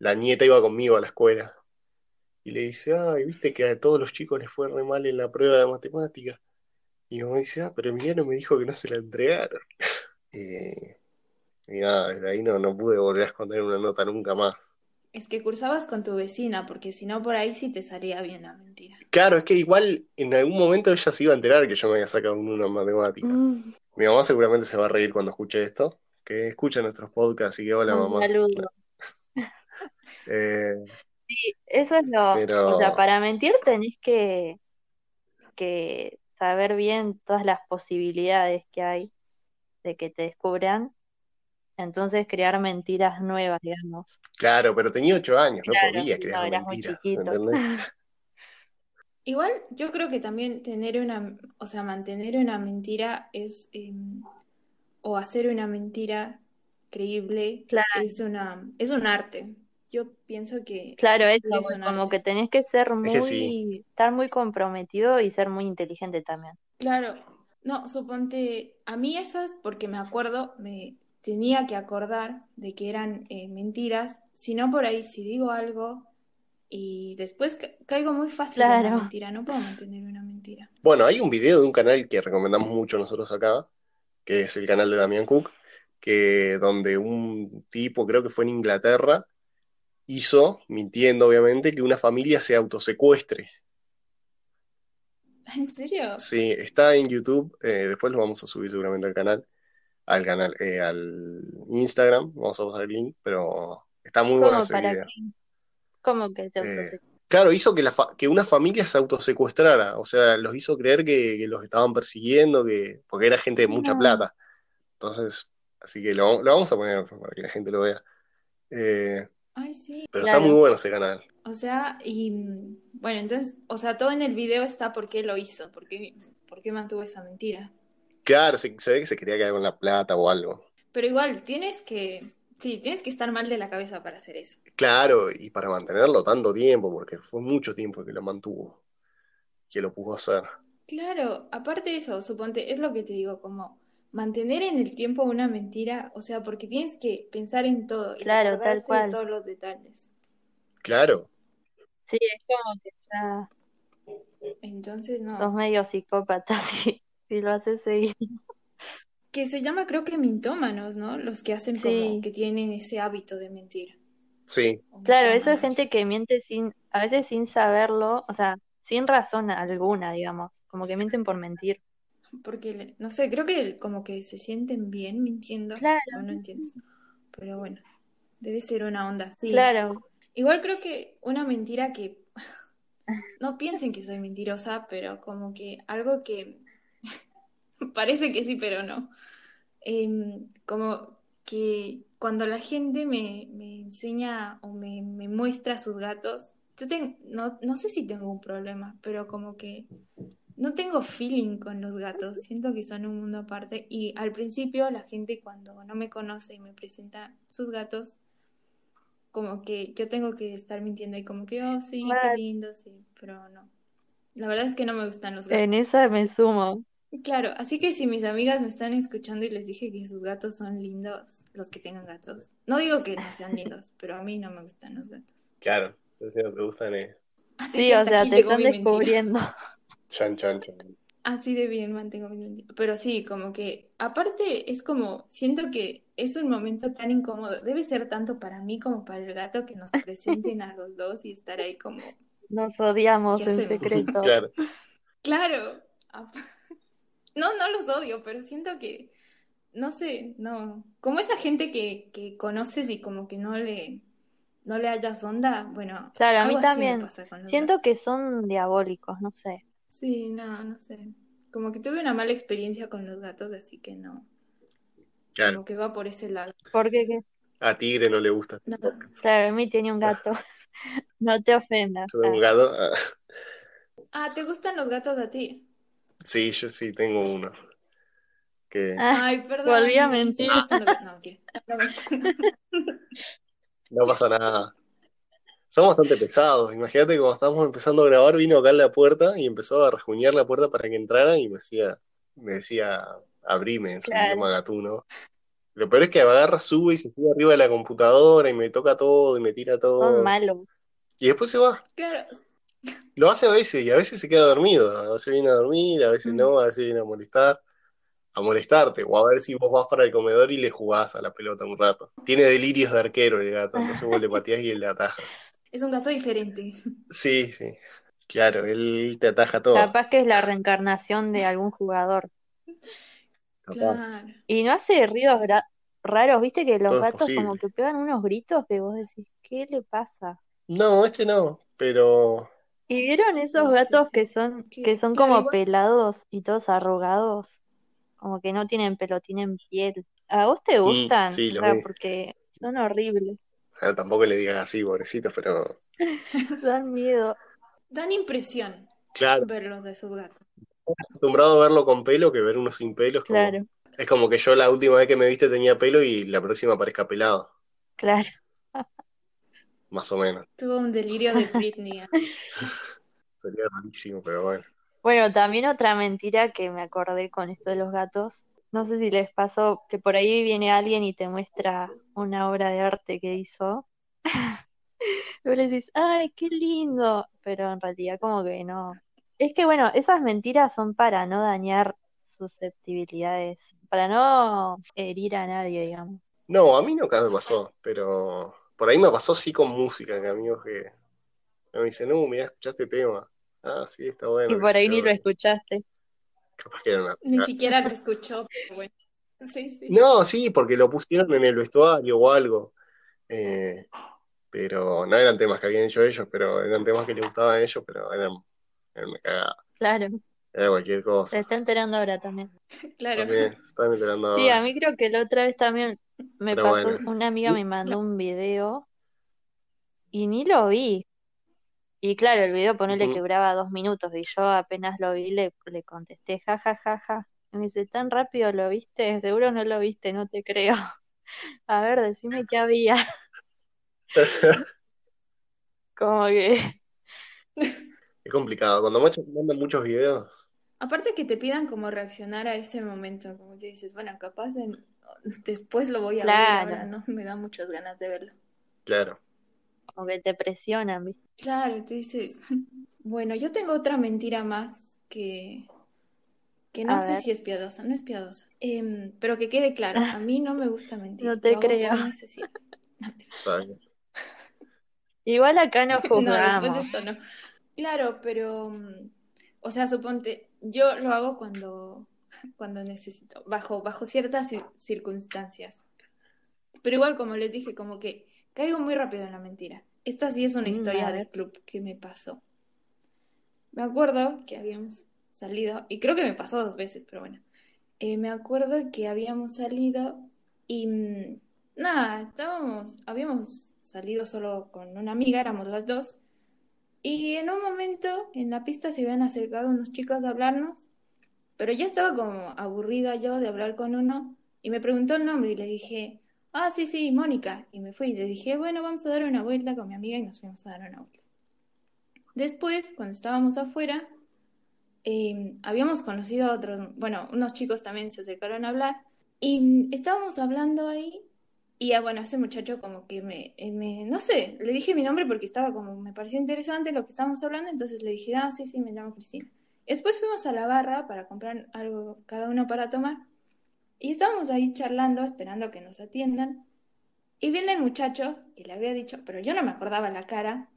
la nieta iba conmigo a la escuela. Y le dice, ay, viste que a todos los chicos les fue re mal en la prueba de matemática. Y mi mamá dice, ah, pero Emiliano me dijo que no se la entregaron. Y, y nada, desde ahí no, no pude volver a esconder una nota nunca más. Es que cursabas con tu vecina, porque si no por ahí sí te salía bien la mentira. Claro, es que igual en algún momento ella se iba a enterar que yo me había sacado un 1 en matemática. mm, Mi mamá seguramente se va a reír cuando escuche esto, que escucha nuestros podcasts y que hola un mamá. saludo. Eh, Sí, eso es lo, o sea, para mentir tenés que, que saber bien todas las posibilidades que hay de que te descubran. Entonces crear mentiras nuevas, digamos. claro, pero tenía 8 años, no podía no, crear muy mentiras. Igual yo creo que también tener una, o sea, mantener una mentira es, eh, o hacer una mentira creíble Claro, es una, es un arte. Yo pienso que claro, es como que tenés que ser Es que sí, muy, estar muy comprometido y ser muy inteligente también. Claro, no, suponte, a mí esas, porque me acuerdo, me tenía que acordar de que eran eh, mentiras, si no por ahí, si digo algo y después ca- caigo muy fácil en la Claro, mentira, no puedo mantener una mentira. Bueno, hay un video de un canal que recomendamos mucho nosotros acá, que es el canal de Damián Cook, que donde un tipo, creo que fue en Inglaterra, hizo, mintiendo obviamente, que una familia se autosecuestre. ¿En serio? Sí, está en YouTube, eh, después lo vamos a subir seguramente al canal, al canal, eh, al Instagram, vamos a pasar el link, pero está muy bueno ese para video. como que se Eh, autose- claro, hizo que, la fa- que una familia se autosecuestrara, o sea, los hizo creer que, que los estaban persiguiendo, que, porque era gente de mucha No, plata. Entonces, así que lo, lo vamos a poner para que la gente lo vea. Eh, Ay, sí. pero está muy bueno ese canal. O sea, y mm, bueno, entonces, o sea, todo en el video está por qué lo hizo, por qué, por qué mantuvo esa mentira. Claro, se, se ve que se quería quedar con la plata o algo. Pero igual, tienes que, sí, tienes que estar mal de la cabeza para hacer eso. Claro, y para mantenerlo tanto tiempo, porque fue mucho tiempo que lo mantuvo, que lo pudo hacer. Claro, aparte de eso, suponte, es lo que te digo, como mantener en el tiempo una mentira, o sea, porque tienes que pensar en todo y Claro, tal acordarte de cual. todos los detalles. Claro, Sí, es como que ya Entonces, sos no. medio psicópata si, si lo haces seguir. Que se llama, creo que mintómanos, ¿no? Los que hacen como que tienen ese hábito de mentir. sí, O claro, eso es mitómanos. gente que miente sin, a veces sin saberlo, o sea, sin razón alguna, digamos, como que mienten por mentir. Porque, no sé, creo que como que se sienten bien mintiendo. Claro, O no entiendo. Pero bueno, debe ser una onda así. Claro, Igual creo que una mentira que no piensen que soy mentirosa, pero como que algo que parece que sí, pero no. Em, como que cuando la gente me, me enseña o me, me muestra sus gatos, yo ten- no, no sé si tengo un problema, pero como que no tengo feeling con los gatos, siento que son un mundo aparte y al principio la gente cuando no me conoce y me presenta sus gatos, como que yo tengo que estar mintiendo y como que, oh, sí, qué lindo, sí, pero no. La verdad es que no me gustan los gatos. en esa me sumo. Claro, así que si mis amigas me están escuchando y les dije que sus gatos son lindos, los que tengan gatos. No digo que no sean lindos, pero a mí no me gustan los gatos. claro. Si no te gustan, eh. Así Sí, que o sea, te están mentira. Chan, chan, chan. Así de bien mantengo mi. Pero sí, como que, aparte es como, siento que es un momento tan incómodo. Debe ser tanto para mí como para el gato que nos presenten a los dos y estar ahí como, Nos odiamos ¿qué en secreto. Claro, No, no los odio, pero siento que, no sé, no. Como esa gente que, que conoces y como que no le, no le hallas onda, bueno, Claro, a mí también. pasa con los Siento que son diabólicos, no sé. Sí, no, no sé. Como que tuve una mala experiencia con los gatos, así que no. claro. Como que va por ese lado. Porque, qué? A Tigre no le gusta este No. claro, a mí tenía un gato. No te ofendas. Tengo Ah, un gato. ah, Ah, ¿te gustan los gatos a ti? Sí, yo sí tengo uno. Que ah, Ay, perdón, volví a mentir. No, no pasa nada. Son bastante pesados. Imagínate que cuando estábamos empezando a grabar, vino acá a la puerta y empezó a rejuñar la puerta para que entrara y me decía, me decía, abrime en su Claro. idioma gatuno. Lo peor es que agarra, sube y se sube arriba de la computadora y me toca todo y me tira Son todo. malos. Y después se va. Claro. Lo hace a veces y a veces se queda dormido. A veces viene a dormir, a veces Mm. no, a veces viene a molestar, a molestarte. O a ver si vos vas para el comedor y le jugás a la pelota un rato. Tiene delirios de arquero el gato, entonces vos le pateás y él le ataja. Es un gato diferente. Sí, sí. Claro, él te ataja todo. Capaz que es la reencarnación de algún jugador. Capaz. Claro. Y no hace ruidos raros, viste que los Todo gatos como que pegan unos gritos que vos decís, ¿qué le pasa? No, este no, pero ¿Y vieron esos Sí, sí, gatos sí. que son, Que- son claro, como igual- pelados y todos arrugados? Como que no tienen pelo, tienen piel. ¿A vos te gustan? Mm, sí, O los sea, vi. porque son horribles, tampoco le digas así, pobrecitos, pero dan miedo. Dan impresión claro, verlos de esos gatos. acostumbrado a verlo con pelo que ver uno sin pelo es como, Claro, es como que yo la última vez que me viste tenía pelo y la próxima aparezca pelado, claro. más o menos. Tuvo un delirio de Britney. Sería rarísimo, pero bueno. Bueno, también otra mentira que me acordé con esto de los gatos. No sé si les pasó que por ahí viene alguien y te muestra una obra de arte que hizo. Luego le dices, ¡ay, qué lindo! Pero en realidad como que no. Es que bueno, esas mentiras son para no dañar susceptibilidades, para no herir a nadie, digamos. No, a mí nunca me pasó, pero por ahí me pasó sí con música, que amigos que me dicen, no, mira, escuchaste este tema. Ah, sí, está bueno. Y por ahí ni lo escuchaste. Capaz que era una... Ni siquiera lo escuchó, pero bueno. Sí, sí. No, sí, porque lo pusieron en el vestuario o algo. Eh, pero no eran temas que habían hecho ellos, pero eran temas que les gustaban a ellos, pero eran, eran una cagada. Claro, Era cualquier se cosa. está enterando ahora también. Claro. También se están enterando Sí, a mí creo que la otra vez también me Pero pasó, bueno. una amiga me mandó un video y ni lo vi. Y claro, el video ponele que Ujú. duraba dos minutos y yo apenas lo vi le, le contesté ja ja ja ja. Y me dice, ¿tan rápido lo viste? Seguro no lo viste, no te creo. A ver, decime qué había. Como que, Es complicado. Cuando muchos mandan muchos videos, Aparte que te pidan como reaccionar a ese momento, como que dices, bueno, capaz en- después lo voy a ver, ahora no me da muchas ganas de verlo. claro. Como que te presionan, ¿viste? Claro, te dices, bueno, yo tengo otra mentira más que, que no A sé ver. si es piadosa, no es piadosa, Em, pero que quede claro, a mí no me gusta mentir, No te creo. No, te-. Igual acá no No, después de juzgamos. esto no. Claro, pero, mm, o sea, suponte, yo lo hago cuando, cuando necesito, bajo, bajo ciertas cir- circunstancias. Pero igual, como les dije, como que caigo muy rápido en la mentira. Esta sí es una Mm, historia a de ver. club que me pasó. Me acuerdo que habíamos salido, y creo que me pasó dos veces, pero bueno. Eh, me acuerdo que habíamos salido y mm, nada, estábamos, habíamos salido solo con una amiga, éramos las dos. Y en un momento en la pista se habían acercado unos chicos a hablarnos, pero ya estaba como aburrida yo de hablar con uno y me preguntó el nombre y le dije, ah, sí, sí, Mónica. Y me fui y le dije, bueno, vamos a dar una vuelta con mi amiga y nos fuimos a dar una vuelta. Después, cuando estábamos afuera, eh, habíamos conocido a otros, bueno, unos chicos también se acercaron a hablar y mm, estábamos hablando ahí y ah, bueno, ese muchacho como que me, eh, me, no sé, le dije mi nombre porque estaba como, me pareció interesante lo que estábamos hablando, entonces le dije, ah, sí, sí, me llamo Cristina. Después fuimos a la barra para comprar algo cada uno para tomar y estábamos ahí charlando, esperando que nos atiendan. Y viene el muchacho que le había dicho, pero yo no me acordaba la cara.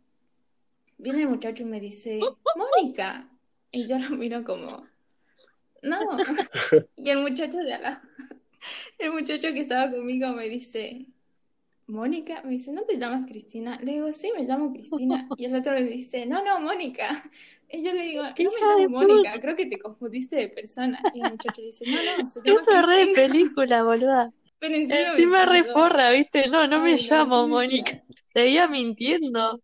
Viene el muchacho y me dice, Mónica. Y yo lo miro como, no. Y el muchacho de al lado, el muchacho que estaba conmigo me dice, Mónica, me dice, ¿no te llamas Cristina? Le digo, sí, me llamo Cristina. Y el otro le dice, no, no, Mónica. Y yo le digo, ¡Qué no me llamo Mónica, creo que te confundiste de persona. Y el muchacho le dice, no, no, se llama Eso es re de película, boluda. Pero me Encima re pasó. forra, ¿viste? No, no me no, llamo Mónica. decía, Seguía mintiendo.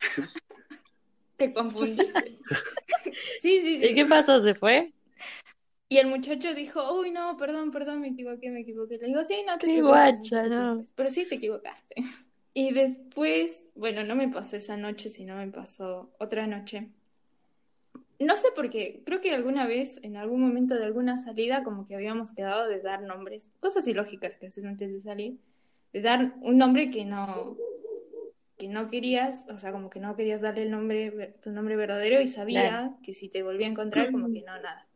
te confundiste. Sí, sí, ¿Y qué sí. pasó? ¿Se fue? Y el muchacho dijo, uy, no, perdón, perdón, me equivoqué, me equivoqué. Le digo, sí, no te Qué no guacha, no. Pero sí te equivocaste. Y después, bueno, no me pasó esa noche, sino me pasó otra noche. No sé por qué, creo que alguna vez, en algún momento de alguna salida, como que habíamos quedado de dar nombres, cosas ilógicas que haces antes de salir, de dar un nombre que no, que no querías, o sea, como que no querías darle el nombre, tu nombre verdadero y sabía Claro. que si te volvía a encontrar, como que no, nada.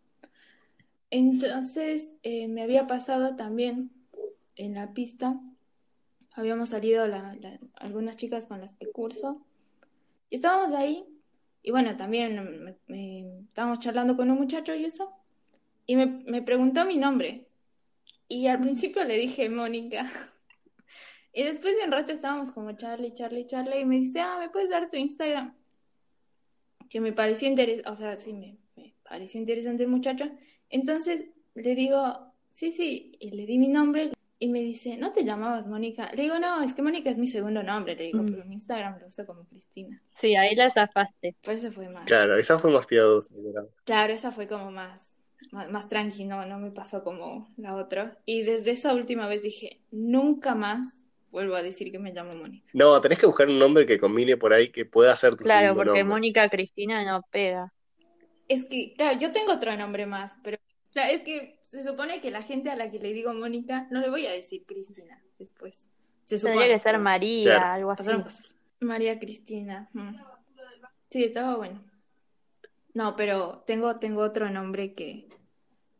Entonces, eh, me había pasado también en la pista, habíamos salido la- la- algunas chicas con las que curso, y estábamos ahí, y bueno, también me- estábamos charlando con un muchacho y eso, y me, me preguntó mi nombre, y al principio le dije Mónica, y después de un rato estábamos como Charlie, Charlie, Charlie, y me dice, ah, ¿me puedes dar tu Instagram? Que me pareció interesante, o sea, sí, me pareció interesante el muchacho. Entonces le digo, sí, sí, y le di mi nombre y me dice, ¿no te llamabas Mónica? Le digo, no, es que Mónica es mi segundo nombre, le digo, Mm. pero mi Instagram lo uso como Cristina. Sí, ahí la zafaste. Por eso fue más. Claro, esa fue más piadosa. ¿verdad? Claro, esa fue como más, más, más tranqui, no, no me pasó como la otra. Y desde esa última vez dije, nunca más vuelvo a decir que me llamo Mónica. No, tenés que buscar un nombre que combine por ahí que pueda ser tu Claro, segundo porque nombre. Mónica Cristina no pega. Es que, claro, yo tengo otro nombre más, pero claro, es que se supone que la gente a la que le digo Mónica, no le voy a decir Cristina después. Se Tendría supone, que ser María, Claro. algo así. cosas. María Cristina. mm. Sí, estaba bueno. No, pero tengo, tengo otro nombre que,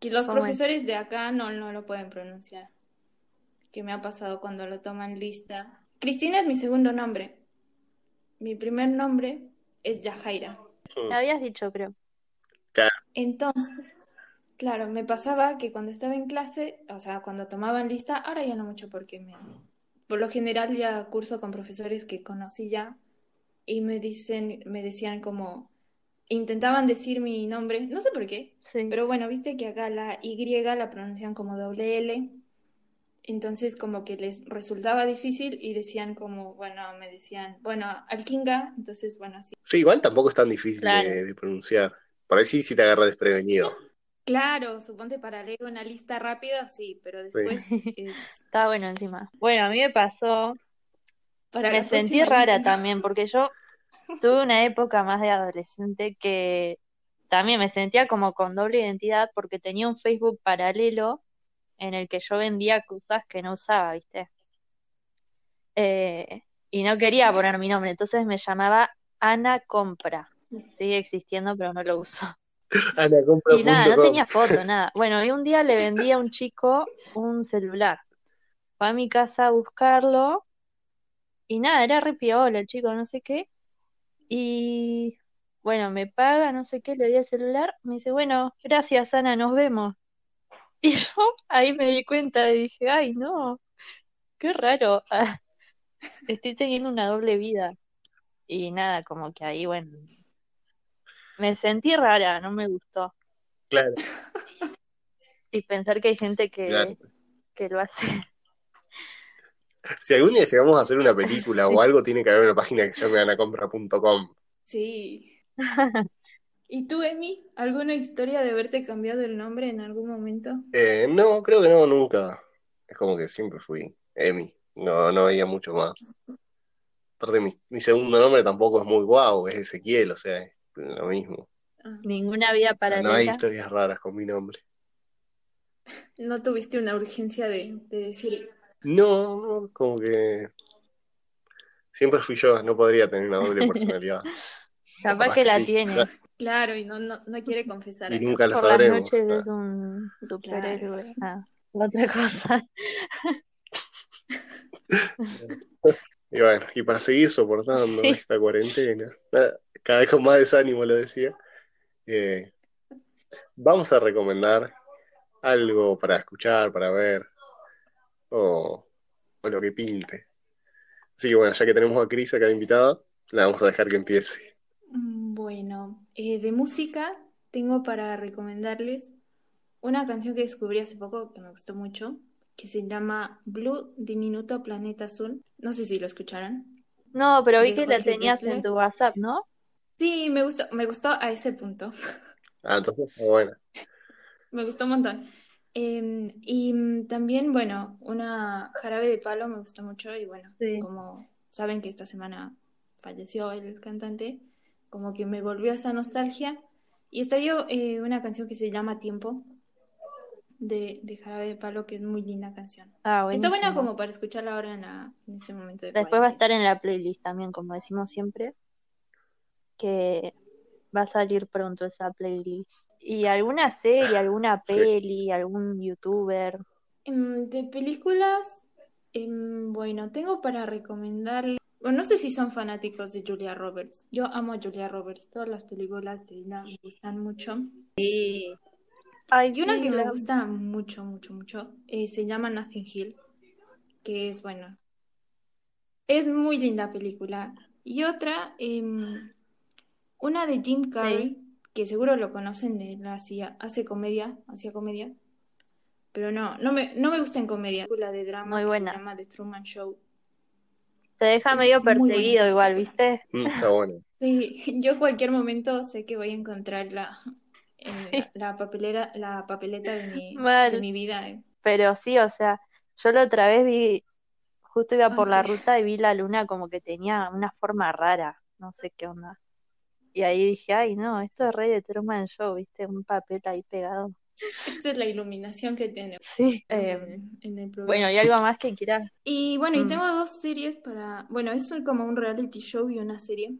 que los ¿Cómo es? profesores de acá no, no lo pueden pronunciar. Que me ha pasado cuando lo toman lista. Cristina es mi segundo nombre. Mi primer nombre es Yajaira. Me habías dicho, creo. Claro, Entonces, claro, me pasaba que cuando estaba en clase, o sea, cuando tomaban lista, ahora ya no mucho porque me, por lo general ya curso con profesores que conocí ya y me dicen, me decían como, intentaban decir mi nombre, no sé por qué, Sí. pero bueno, viste que acá la Y la pronuncian como doble L, entonces como que les resultaba difícil y decían como, bueno, me decían, bueno, Alkinga, entonces bueno, así. Sí, igual tampoco es tan difícil Claro. de, de pronunciar. Por ahí sí, sí te agarra desprevenido. Claro, suponte para leer una lista rápida, sí, pero después es Está bueno encima. Bueno, a mí me pasó, para me sentí rara lista. también, porque yo tuve una época más de adolescente que también me sentía como con doble identidad porque tenía un Facebook paralelo en el que yo vendía cosas que no usaba, ¿viste? Eh, y no quería poner mi nombre, entonces me llamaba Ana Compra. Sigue existiendo, pero no lo uso. Y nada, no tenía foto, nada. Bueno, y un día le vendí a un chico un celular. Fue a mi casa a buscarlo y nada, era re piola el chico, no sé qué. Y bueno, me paga, no sé qué, le doy el celular, me dice, bueno, gracias Ana, nos vemos. Y yo ahí me di cuenta y dije, ay, no, qué raro. Estoy teniendo una doble vida. Y nada, como que ahí, bueno, me sentí rara, no me gustó. Claro, Y pensar que hay gente claro. que, que lo hace. Si algún día llegamos a hacer una película o algo, tiene que haber una página que se llame anacompra.com. Sí. ¿Y tú, Emi? ¿Alguna historia de haberte cambiado el nombre en algún momento? Eh, no, creo que no, nunca. Es como que siempre fui Emi. No, no veía mucho más. Aparte, mi, mi segundo nombre tampoco es muy guau, es Ezequiel, o sea, es lo mismo. Ah, Ninguna vida O sea, no hay historias raras con mi nombre. ¿no tuviste una urgencia de, de decir, No, no, como que siempre fui yo, no podría tener una doble personalidad. Capaz que que la sí. tiene. claro, y no, no, no quiere confesar Y nunca lo Por las sabremos. noches Ah. es un superhéroe. Ah, otra cosa. Y bueno, y para seguir soportando Sí. esta cuarentena, cada vez con más desánimo lo decía, eh, vamos a recomendar algo para escuchar, para ver, o, o lo que pinte. Así que bueno, ya que tenemos a Cris acá invitada, la vamos a dejar que empiece. Bueno, eh, de música tengo para recomendarles una canción que descubrí hace poco que me gustó mucho, que se llama Blue Diminuto Planeta Azul. No sé si lo escucharon. No, pero vi que la tenías en tu WhatsApp, ¿no? Sí, me gustó, me gustó a ese punto. Ah, entonces, bueno, Me gustó un montón. Em, y mm, también, bueno, una Jarabe de Palo me gustó mucho y bueno, Sí. como saben que esta semana falleció el cantante, como que me volvió esa nostalgia. Y salió eh, una canción que se llama Tiempo de, de Jarabe de Palo, que es muy linda canción. Ah, Está buena como para escucharla ahora en, la- en este momento de Después va a cuarentena. estar en la playlist también, como decimos siempre, que va a salir pronto esa playlist. ¿Y alguna serie, alguna sí. peli, algún youtuber? Em, de películas, em, bueno, tengo para recomendarle. Bueno, no sé si son fanáticos de Julia Roberts. Yo amo a Julia Roberts. Todas las películas de ella me gustan mucho. Sí. Ay, Y una sí, que me gusta mucho, mucho, mucho, eh, se llama Nothing Hill, que es, bueno, es muy linda película. Y otra, em, una de Jim Carrey, que seguro lo conocen de la hacía, hace comedia, hacía comedia, pero no, no me, no me gusta en comedia. La de drama Muy que buena. se llama The Truman Show. Te deja Es medio perseguido igual. ¿viste? Mm, está bueno. Sí, yo cualquier momento sé que voy a encontrarla en Sí. la, la papelera, la papeleta de mi, de mi vida. eh. Pero sí, o sea, yo la otra vez vi, justo iba Ah, por la sí. ruta y vi la luna como que tenía una forma rara, no sé qué onda. Y ahí dije, ay, no, esto es Rey de Truman Show, ¿viste? Un papel ahí pegado. Esta es la iluminación que tenemos Sí. en Eh, el, en el programa. bueno, ¿y algo más que quieras? Y bueno, y Mm. tengo dos series para... Bueno, es como un reality show y una serie.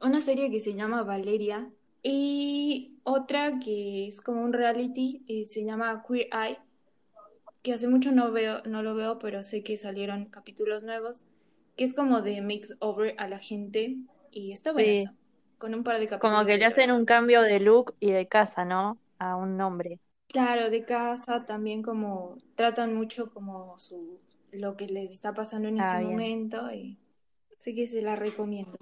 Una serie que se llama Valeria y otra que es como un reality y se llama Queer Eye, que hace mucho no veo, no lo veo, pero sé que salieron capítulos nuevos, que es como de makeover a la gente y está bueno Sí. eso, con un par de Como que le hacen un cambio de look y de casa, ¿no? A un nombre. Claro, de casa también como tratan mucho como su lo que les está pasando en Ah, ese bien. momento y así que se la recomiendo.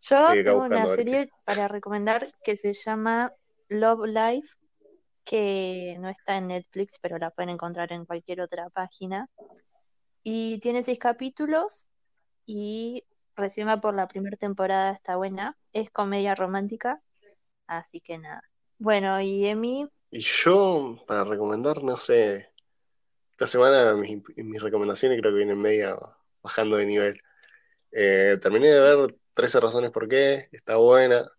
Yo acá tengo una serie para recomendar que se llama Love Life, que no está en Netflix, pero la pueden encontrar en cualquier otra página. Y tiene seis capítulos y recién va por la primera temporada, está buena. Es comedia romántica, así que nada. Bueno, y Emi, Y yo, para recomendar, no sé. Esta semana mis, mis recomendaciones creo que vienen media bajando de nivel. Eh, terminé de ver 13 razones por qué, está buena.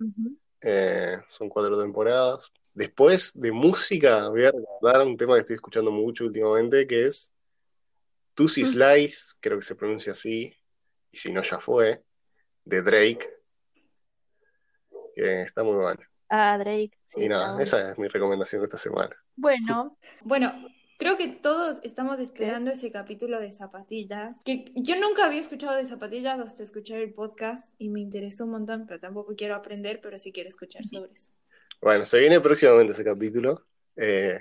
Eh, son cuatro temporadas. Después de música, voy a recordar un tema que estoy escuchando mucho últimamente, que es Tusi Mm. Slice, creo que se pronuncia así, y si no ya fue, de Drake, que está muy bueno. Ah, Drake, sí, Y nada, esa es mi recomendación de esta semana. Bueno, Bueno, creo que todos estamos esperando ese capítulo de zapatillas, que yo nunca había escuchado de zapatillas hasta escuchar el podcast y me interesó un montón, pero tampoco quiero aprender, pero sí quiero escuchar sobre eso. Bueno, se viene próximamente ese capítulo, eh,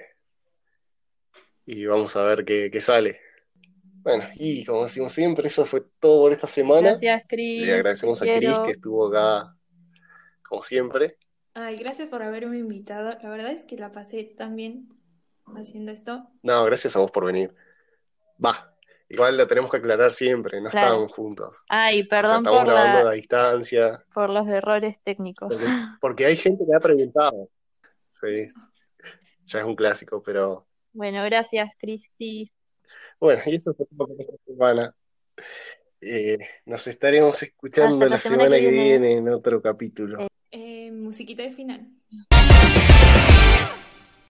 y vamos a ver qué, qué sale. Bueno, y como decimos siempre, eso fue todo por esta semana. gracias, Cris. Le agradecemos a Cris que estuvo acá, como siempre. Ay, gracias por haberme invitado. La verdad es que la pasé tan bien haciendo esto. No, gracias a vos por venir. Va, igual lo tenemos que aclarar siempre, no Claro. estábamos juntos. Ay, O sea, perdón estamos por grabando a la, distancia, por los errores técnicos. porque, porque hay gente que ha preguntado. Sí, ya es un clásico, pero Bueno, gracias, Cristi. bueno, y eso fue todo por esta semana. Eh, nos estaremos escuchando la la semana semana que que viene. viene en otro capítulo. Eh, musiquita de final.